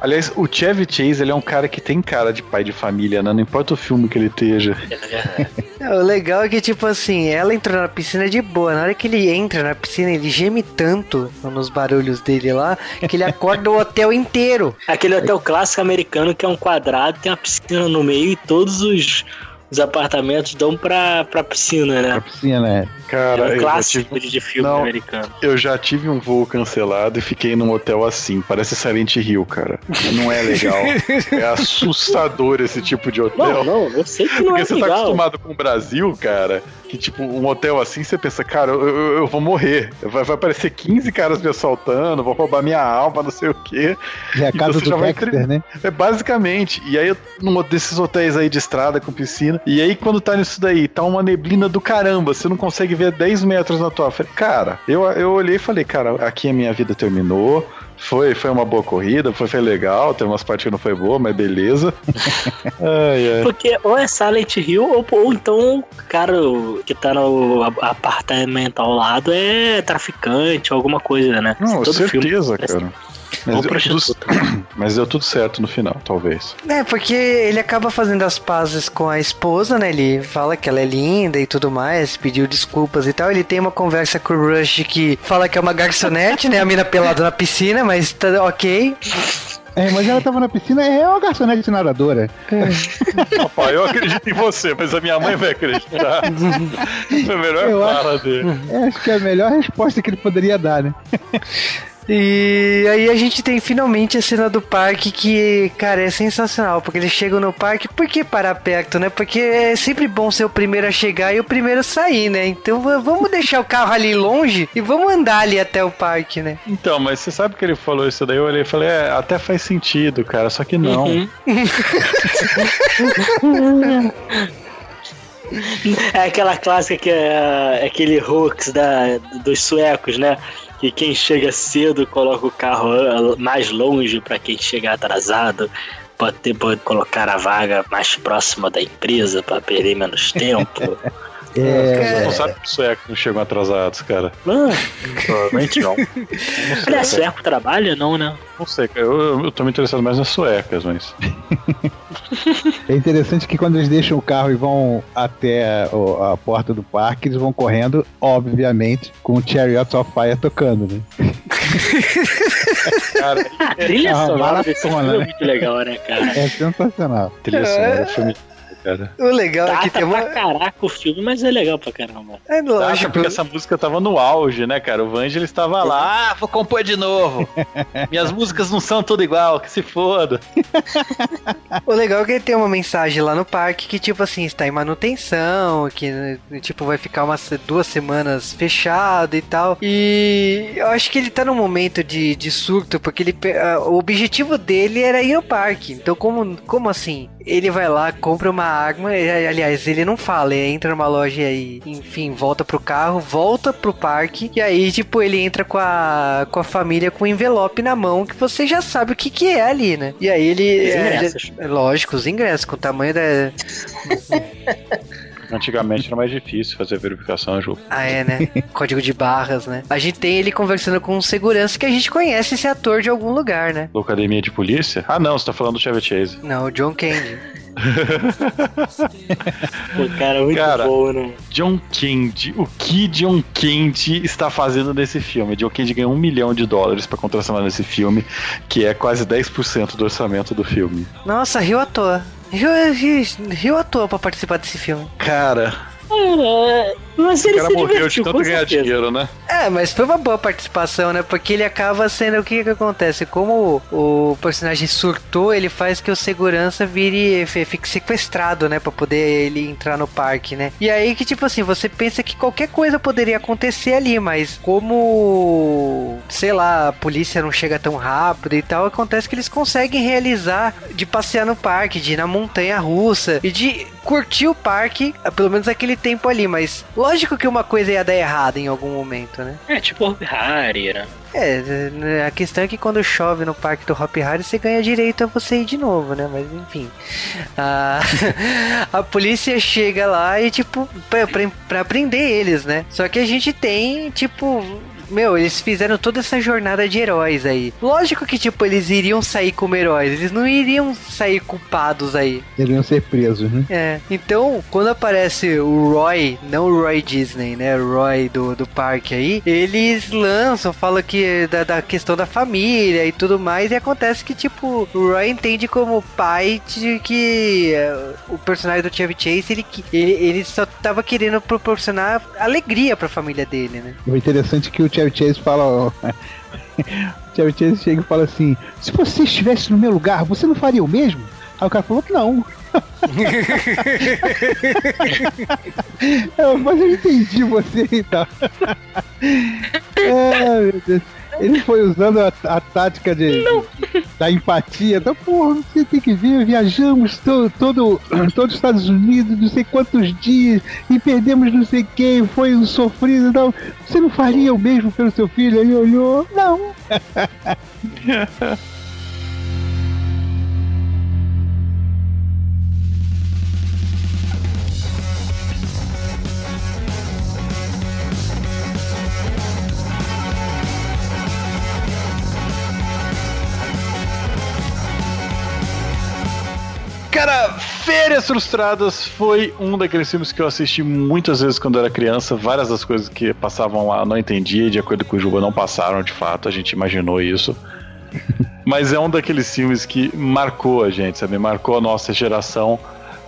B: Aliás, o Chevy Chase, ele é um cara que tem cara de pai de família, né? Não importa o filme que ele esteja.
A: É, O legal é que, tipo assim, ela entrou na piscina de boa. Na hora que ele entra na piscina, ele geme tanto nos barulhos dele lá, que ele acorda o hotel inteiro.
C: Aquele hotel clássico americano que é um quadrado, tem uma piscina no meio e todos os, os apartamentos dão pra, pra piscina, né?
D: piscina, é.
B: Cara,
C: é um
B: eu já,
C: clássico
B: tive,
C: de, filme
B: Não.
C: americano.
B: eu já tive um voo cancelado e fiquei num hotel assim. Parece Silent Hill, cara. Não é legal. É assustador esse tipo de hotel.
C: Não, não, eu sei que não
B: Porque
C: é
B: você tá
C: legal.
B: acostumado com o Brasil, cara, que tipo, um hotel assim, você pensa, cara, eu, eu- eu vou morrer. Vai, vai aparecer 15 caras me assaltando, vão roubar minha alma, não sei o quê.
D: É a
B: Então
D: casa
B: você
D: do
B: já vai
D: Dexter, né?
B: É basicamente. E aí, num desses hotéis aí de estrada com piscina. E aí, quando tá nisso daí, tá uma neblina do caramba. Você não consegue ver 10 metros na tua frente. Cara, eu, eu olhei e falei, cara, aqui a minha vida terminou. Foi, foi uma boa corrida, foi, foi legal. Tem umas partes que não foi boa, mas beleza. ai, ai.
C: Porque ou é Silent Hill, ou, ou então o cara que tá no apartamento ao lado é traficante, alguma coisa, né?
B: Não,
C: Todo filme
B: certeza,
C: parece-
B: cara. Mas deu, tudo, mas deu tudo certo no final, talvez.
A: É, porque ele acaba fazendo as pazes com a esposa, né? Ele fala que ela é linda e tudo mais, pediu desculpas e tal. Ele tem uma conversa com o Rush que fala que é uma garçonete, né? A mina pelada na piscina, mas tá ok.
D: É, mas ela tava na piscina, é uma garçonete nadadora.
B: Papai, eu acredito em você, mas a minha mãe vai acreditar. Foi a melhor
D: Eu acho-
B: fala dele.
D: É, acho que é a melhor resposta que ele poderia dar, né?
A: E aí a gente tem finalmente a cena do parque que, cara, é sensacional, porque eles chegam no parque, por que parar perto, né? Porque é sempre bom ser o primeiro a chegar e o primeiro a sair, né? Então vamos deixar o carro ali longe e vamos andar ali até o parque, né?
B: Então, mas você sabe que ele falou isso daí? Eu olhei e falei, é, até faz sentido, cara, só que não.
C: Uhum. É aquela clássica que é aquele hoax da, dos suecos, né? Que quem chega cedo coloca o carro ah, mais longe para quem chega atrasado. Pode, ter, pode colocar a vaga mais próxima da empresa para perder menos tempo.
D: É,
B: Você não sabe que os suecos não chegam atrasados, cara.
C: Ah, provavelmente não. Aliás, sueco trabalha, não, né?
B: Não sei, cara. Eu, eu, tô me interessado mais nas suecas, mas.
D: é interessante que quando eles deixam o carro e vão até o- a porta do parque, eles vão correndo, obviamente, com o Chariot of Fire tocando, né?
B: Cara,
C: A trilha
D: É
C: sonora desse filme
D: maratona,
C: é
D: né?
C: muito legal, né, cara?
D: É sensacional.
B: trilha sonora, filme. Cara.
A: O legal é que tem uma.
C: pra caraca o filme, mas é legal pra caramba.
A: É
B: Acho
A: lógico.
B: porque essa música tava no auge, né, cara? O Vangel estava lá, ah, vou compor de novo. Minhas músicas não são tudo igual, que se foda.
A: O legal é que tem uma mensagem lá no parque que, tipo assim, está em manutenção, que, tipo, vai ficar umas duas semanas fechado e tal. E eu acho que ele tá num momento de, de surto, porque ele, ah, o objetivo dele era ir ao parque. Então, como, como assim? Ele vai lá, compra uma arma, e, aliás, ele não fala, ele entra numa loja e, enfim, volta pro carro, volta pro parque, e aí, tipo, ele entra com a, com a família com o envelope na mão, que você já sabe o que que é ali, né? E aí ele...
C: Os
A: é,
C: ingressos.
A: é lógico, os ingressos, com o tamanho da.
B: Antigamente era mais difícil fazer verificação, Ju.
A: Ah, é, né? Código de barras, né? A gente tem ele conversando com um segurança que a gente conhece esse ator de algum lugar, né?
B: Da Academia de Polícia? Ah, não, você tá falando do Chevy Chase.
A: Não, o John Candy.
C: Pô, cara, muito
B: Cara,
C: bom, né?
B: John Candy, o que John Candy está fazendo nesse filme? John Candy ganhou um milhão de dólares para contracenar nesse filme, que é quase 10% do orçamento do filme.
A: Nossa, riu à toa. Riu, riu, riu à toa pra participar desse filme.
B: Cara,
C: Cara, mas
B: o
C: ele
B: cara
C: se
B: morreu de tanto ganhar
C: certeza.
B: dinheiro, né?
A: É, mas foi uma boa participação, né? Porque ele acaba sendo. O que que acontece? Como o, o personagem surtou, ele faz que o segurança vire. fique sequestrado, né? Pra poder ele entrar no parque, né? E aí que, tipo assim, você pensa que qualquer coisa poderia acontecer ali, mas como. Sei lá, a polícia não chega tão rápido e tal, acontece que eles conseguem realizar de passear no parque, de ir na montanha russa e de curtir o parque, pelo menos aquele tempo ali, mas lógico que uma coisa ia dar errado em algum momento, né?
C: É, tipo Hopi Hari, né?
A: É, a questão é que quando chove no parque do Hop Hari, você ganha direito a você ir de novo, né? Mas enfim. A, a polícia chega lá e, tipo, pra, pra, pra prender eles, né? Só que a gente tem, tipo. Meu, eles fizeram toda essa jornada de heróis aí. Lógico que, tipo, eles iriam sair como heróis, eles não iriam sair culpados aí.
D: Deveriam ser presos, né?
A: É, então, quando aparece o Roy, não o Roy Disney, né? O Roy do, do parque aí, eles lançam, falam que da, da questão da família e tudo mais, e acontece que, tipo, o Roy entende como pai de que eh, o personagem do Chevy Chase, ele, que- ele, ele só tava querendo proporcionar alegria pra família dele, né?
D: O interessante é que o Chevy Chase fala. ó, o Chevy Chase chega e fala assim: se você estivesse no meu lugar, você não faria o mesmo? Aí o cara falou: não. É, mas eu entendi você então. É, meu Deus. Ele foi usando a, a tática de, da empatia. Então, porra, você tem que ver, viajamos to, todo, todos os Estados Unidos, não sei quantos dias, e perdemos não sei quem, foi um sofrido. Não, você não faria o mesmo pelo seu filho? Ele olhou, não.
B: Cara, Férias Frustradas foi um daqueles filmes que eu assisti muitas vezes quando era criança. Várias das coisas que passavam lá eu não entendia, e de acordo com o Juba, não passaram de fato, a gente imaginou isso. Mas é um daqueles filmes que marcou a gente, sabe? Marcou a nossa geração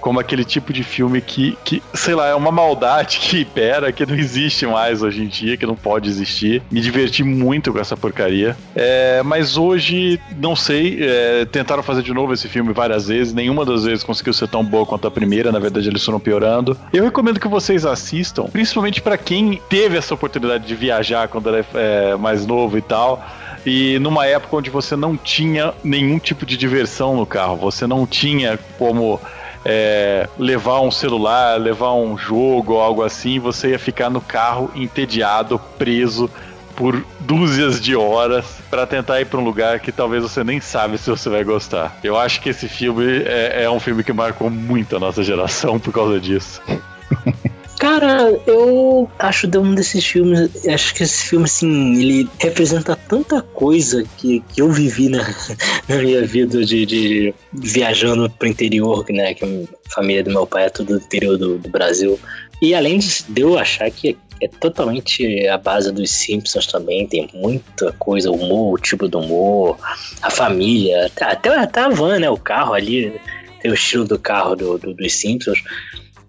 B: como aquele tipo de filme que, que, sei lá, é uma maldade que impera, que não existe mais hoje em dia, que não pode existir. Me diverti muito com essa porcaria. É, mas hoje, não sei, é, tentaram fazer de novo esse filme várias vezes, nenhuma das vezes conseguiu ser tão boa quanto a primeira, na verdade eles foram piorando. Eu recomendo que vocês assistam, principalmente para quem teve essa oportunidade de viajar quando era é, mais novo e tal. E numa época onde você não tinha nenhum tipo de diversão no carro, você não tinha como é, levar um celular, levar um jogo ou algo assim, você ia ficar no carro entediado, preso por dúzias de horas para tentar ir para um lugar que talvez você nem sabe se você vai gostar. Eu acho que esse filme é, é um filme que marcou muito a nossa geração por causa disso.
C: Cara, eu acho de um desses filmes, acho que esse filme, assim, ele representa tanta coisa que, que eu vivi na, na minha vida de, de viajando pro interior, né? Que a família do meu pai é tudo do interior do, do Brasil. E além de eu achar que é totalmente a base dos Simpsons também, tem muita coisa, humor, o tipo do humor, a família, até, até a van, né? O carro ali, tem o estilo do carro do, do- dos Simpsons.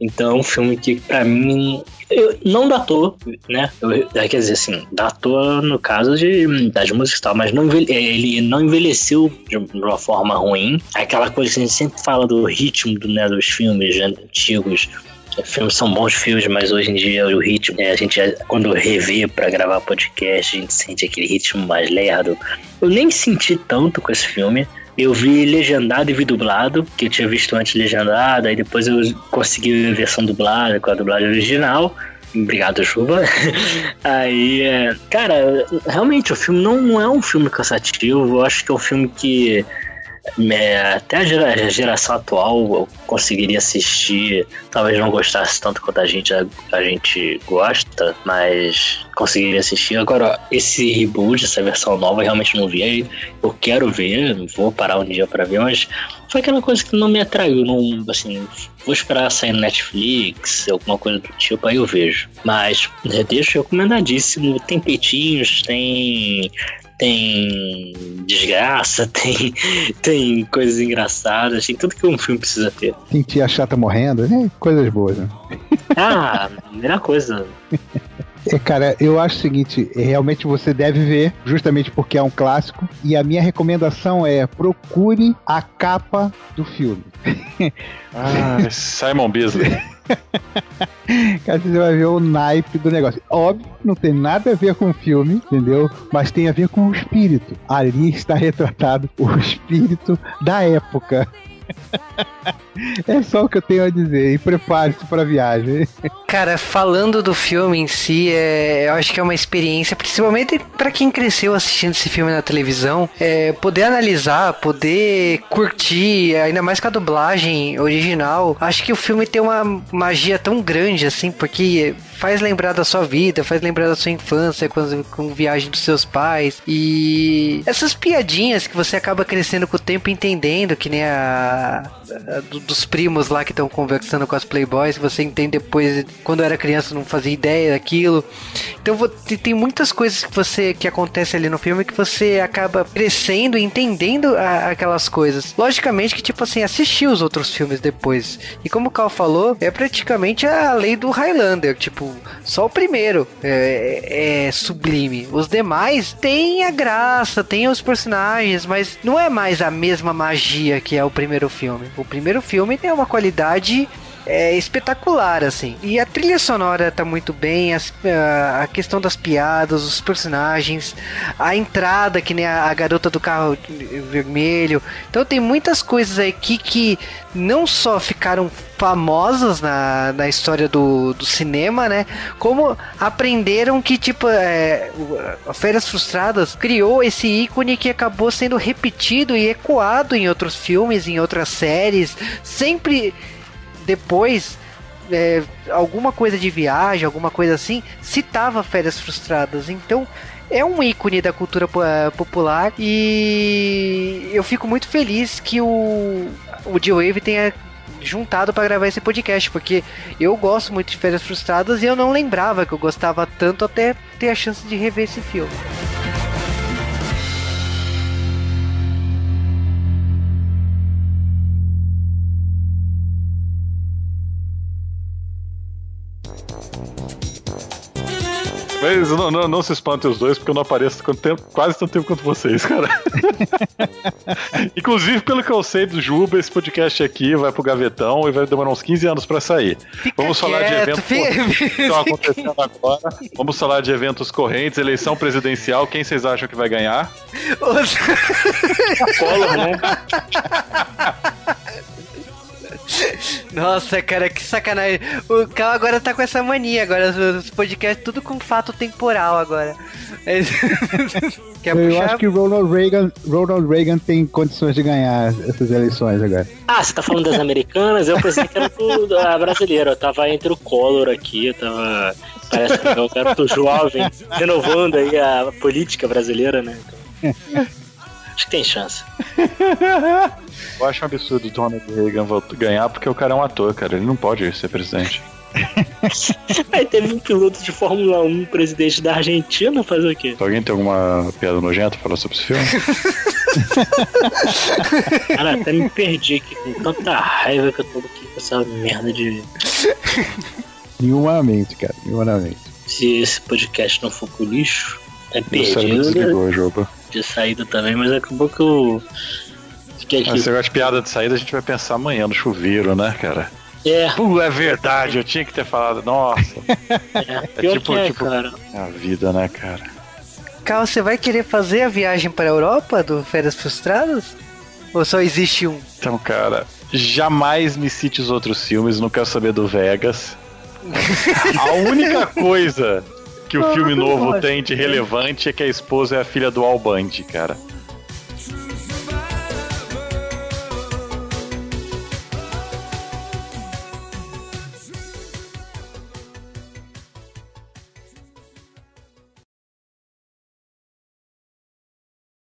C: Então, um filme que, pra mim, eu, não datou, né? Eu, é, quer dizer, assim, datou no caso de, das músicas e tal, mas não ele não envelheceu de uma forma ruim. Aquela coisa que a gente sempre fala do ritmo do, né, dos filmes antigos. Os filmes são bons filmes, mas hoje em dia o ritmo, né, a gente, quando revê pra gravar podcast, a gente sente aquele ritmo mais lerdo. Eu nem senti tanto com esse filme. Eu vi legendado e vi dublado, que eu tinha visto antes legendado, aí depois eu consegui a versão dublada com a dublagem original. Obrigado, Chuva. Aí, é, cara, realmente o filme não, não é um filme cansativo. Eu acho que é um filme que até a gera- a geração atual eu conseguiria assistir, talvez não gostasse tanto quanto a gente, a, a gente gosta, mas conseguiria assistir. Agora, esse reboot, essa versão nova, eu realmente não vi. Eu quero ver, vou parar um dia pra ver, mas foi aquela coisa que não me atraiu. Não, assim, vou esperar sair no Netflix, alguma coisa do tipo, aí eu vejo. Mas é, deixo recomendadíssimo. Tem peitinhos, tem tem desgraça, tem, tem coisas engraçadas, tem tudo que um filme precisa ter.
D: Sentir a chata morrendo, né? Coisas boas, né?
C: Ah, melhor coisa.
D: É, cara, eu acho o seguinte, realmente você deve ver, justamente porque é um clássico, e a minha recomendação é procure a capa do filme.
B: Ah, Simon Beasley.
D: Cara, você vai ver o naipe do negócio. Óbvio, não tem nada a ver com o filme, entendeu? Mas tem a ver com o espírito. Ali está retratado o espírito da época. É só o que eu tenho a dizer. E prepare-se para viagem.
A: Cara, falando do filme em si, é, eu acho que é uma experiência, principalmente pra quem cresceu assistindo esse filme na televisão, é, poder analisar, poder curtir, ainda mais com a dublagem original. Acho que o filme tem uma magia tão grande assim, porque faz lembrar da sua vida, faz lembrar da sua infância, com, com viagem dos seus pais e essas piadinhas que você acaba crescendo com o tempo entendendo, que nem a, a do- dos primos lá que estão conversando com as playboys, você entende depois quando era criança não fazia ideia daquilo. Então tem muitas coisas que você que acontece ali no filme que você acaba crescendo e entendendo a- aquelas coisas. Logicamente que tipo assim, assistir os outros filmes depois. E como o Cal falou, é praticamente a lei do Highlander, tipo, só o primeiro é, é sublime. Os demais têm a graça, tem os personagens, mas não é mais a mesma magia que é o primeiro filme. O primeiro filme tem uma qualidade é espetacular, assim. E a trilha sonora tá muito bem, as- a, questão das piadas, os personagens, a entrada, que nem a, a garota do carro vermelho. Então tem muitas coisas aqui que não só ficaram famosas na, na história do, do cinema, né? Como aprenderam que, tipo, é, Férias Frustradas criou esse ícone que acabou sendo repetido e ecoado em outros filmes, em outras séries, sempre depois é, alguma coisa de viagem, alguma coisa assim, citava Férias Frustradas. Então é um ícone da cultura eh, popular e eu fico muito feliz que o, o G-Wave tenha juntado para gravar esse podcast, porque eu gosto muito de Férias Frustradas e eu não lembrava que eu gostava tanto até ter a chance de rever esse filme.
B: Mas não, não, não se espantem os dois, porque eu não apareço quanto tempo- quase tanto tempo quanto vocês, cara. Inclusive, pelo que eu sei do Juba, esse podcast aqui vai pro gavetão e vai demorar uns 15 anos pra sair. Vamos falar de eventos
A: fica-
B: correntes que estão acontecendo agora. Vamos falar de eventos correntes, eleição presidencial. Quem vocês acham que vai ganhar?
C: Collor, né?
A: Nossa, cara, que sacanagem. O Cal agora tá com essa mania. Agora os podcasts tudo com fato temporal agora. Quer
D: Eu
A: puxar?
D: acho que o Ronald Reagan, Ronald Reagan tem condições de ganhar essas eleições agora.
C: Ah, você tá falando das americanas? Eu pensei que era do, da brasileira. Eu tava entre o Collor aqui, eu tava. Parece que eu quero pro jovem, renovando aí a política brasileira, né? Acho que tem chance.
B: Eu acho um absurdo o Donald Reagan ganhar, porque o cara é um ator, cara. Ele não pode ser presidente.
C: Aí teve um piloto de Fórmula 1, presidente da Argentina, fazer o quê?
B: Alguém tem alguma piada nojenta pra falar sobre esse filme?
C: Cara, até me perdi aqui com tanta raiva que eu tô aqui com essa merda de.
D: Humanamente, cara, humanamente.
C: Se esse podcast não for pro lixo, é
B: Meu cérebro
C: perdido né?
B: desligou, Juba.
C: De saída também, mas acabou que eu fiquei aqui.
B: Negócio de piada de saída a gente vai pensar amanhã no chuveiro, né, cara?
C: É,
B: Pô, é verdade, eu tinha que ter falado. Nossa,
C: é, pior
B: tipo-
C: que é,
B: tipo-
C: cara.
B: é a vida, né, cara?
A: Cal, você vai querer fazer a viagem para a Europa do Férias Frustradas? Ou só existe um?
B: Então, cara, jamais me cite os outros filmes, não quero saber do Vegas. A única coisa que o filme novo tem de relevante é que a esposa é a filha do Al Bundy, cara.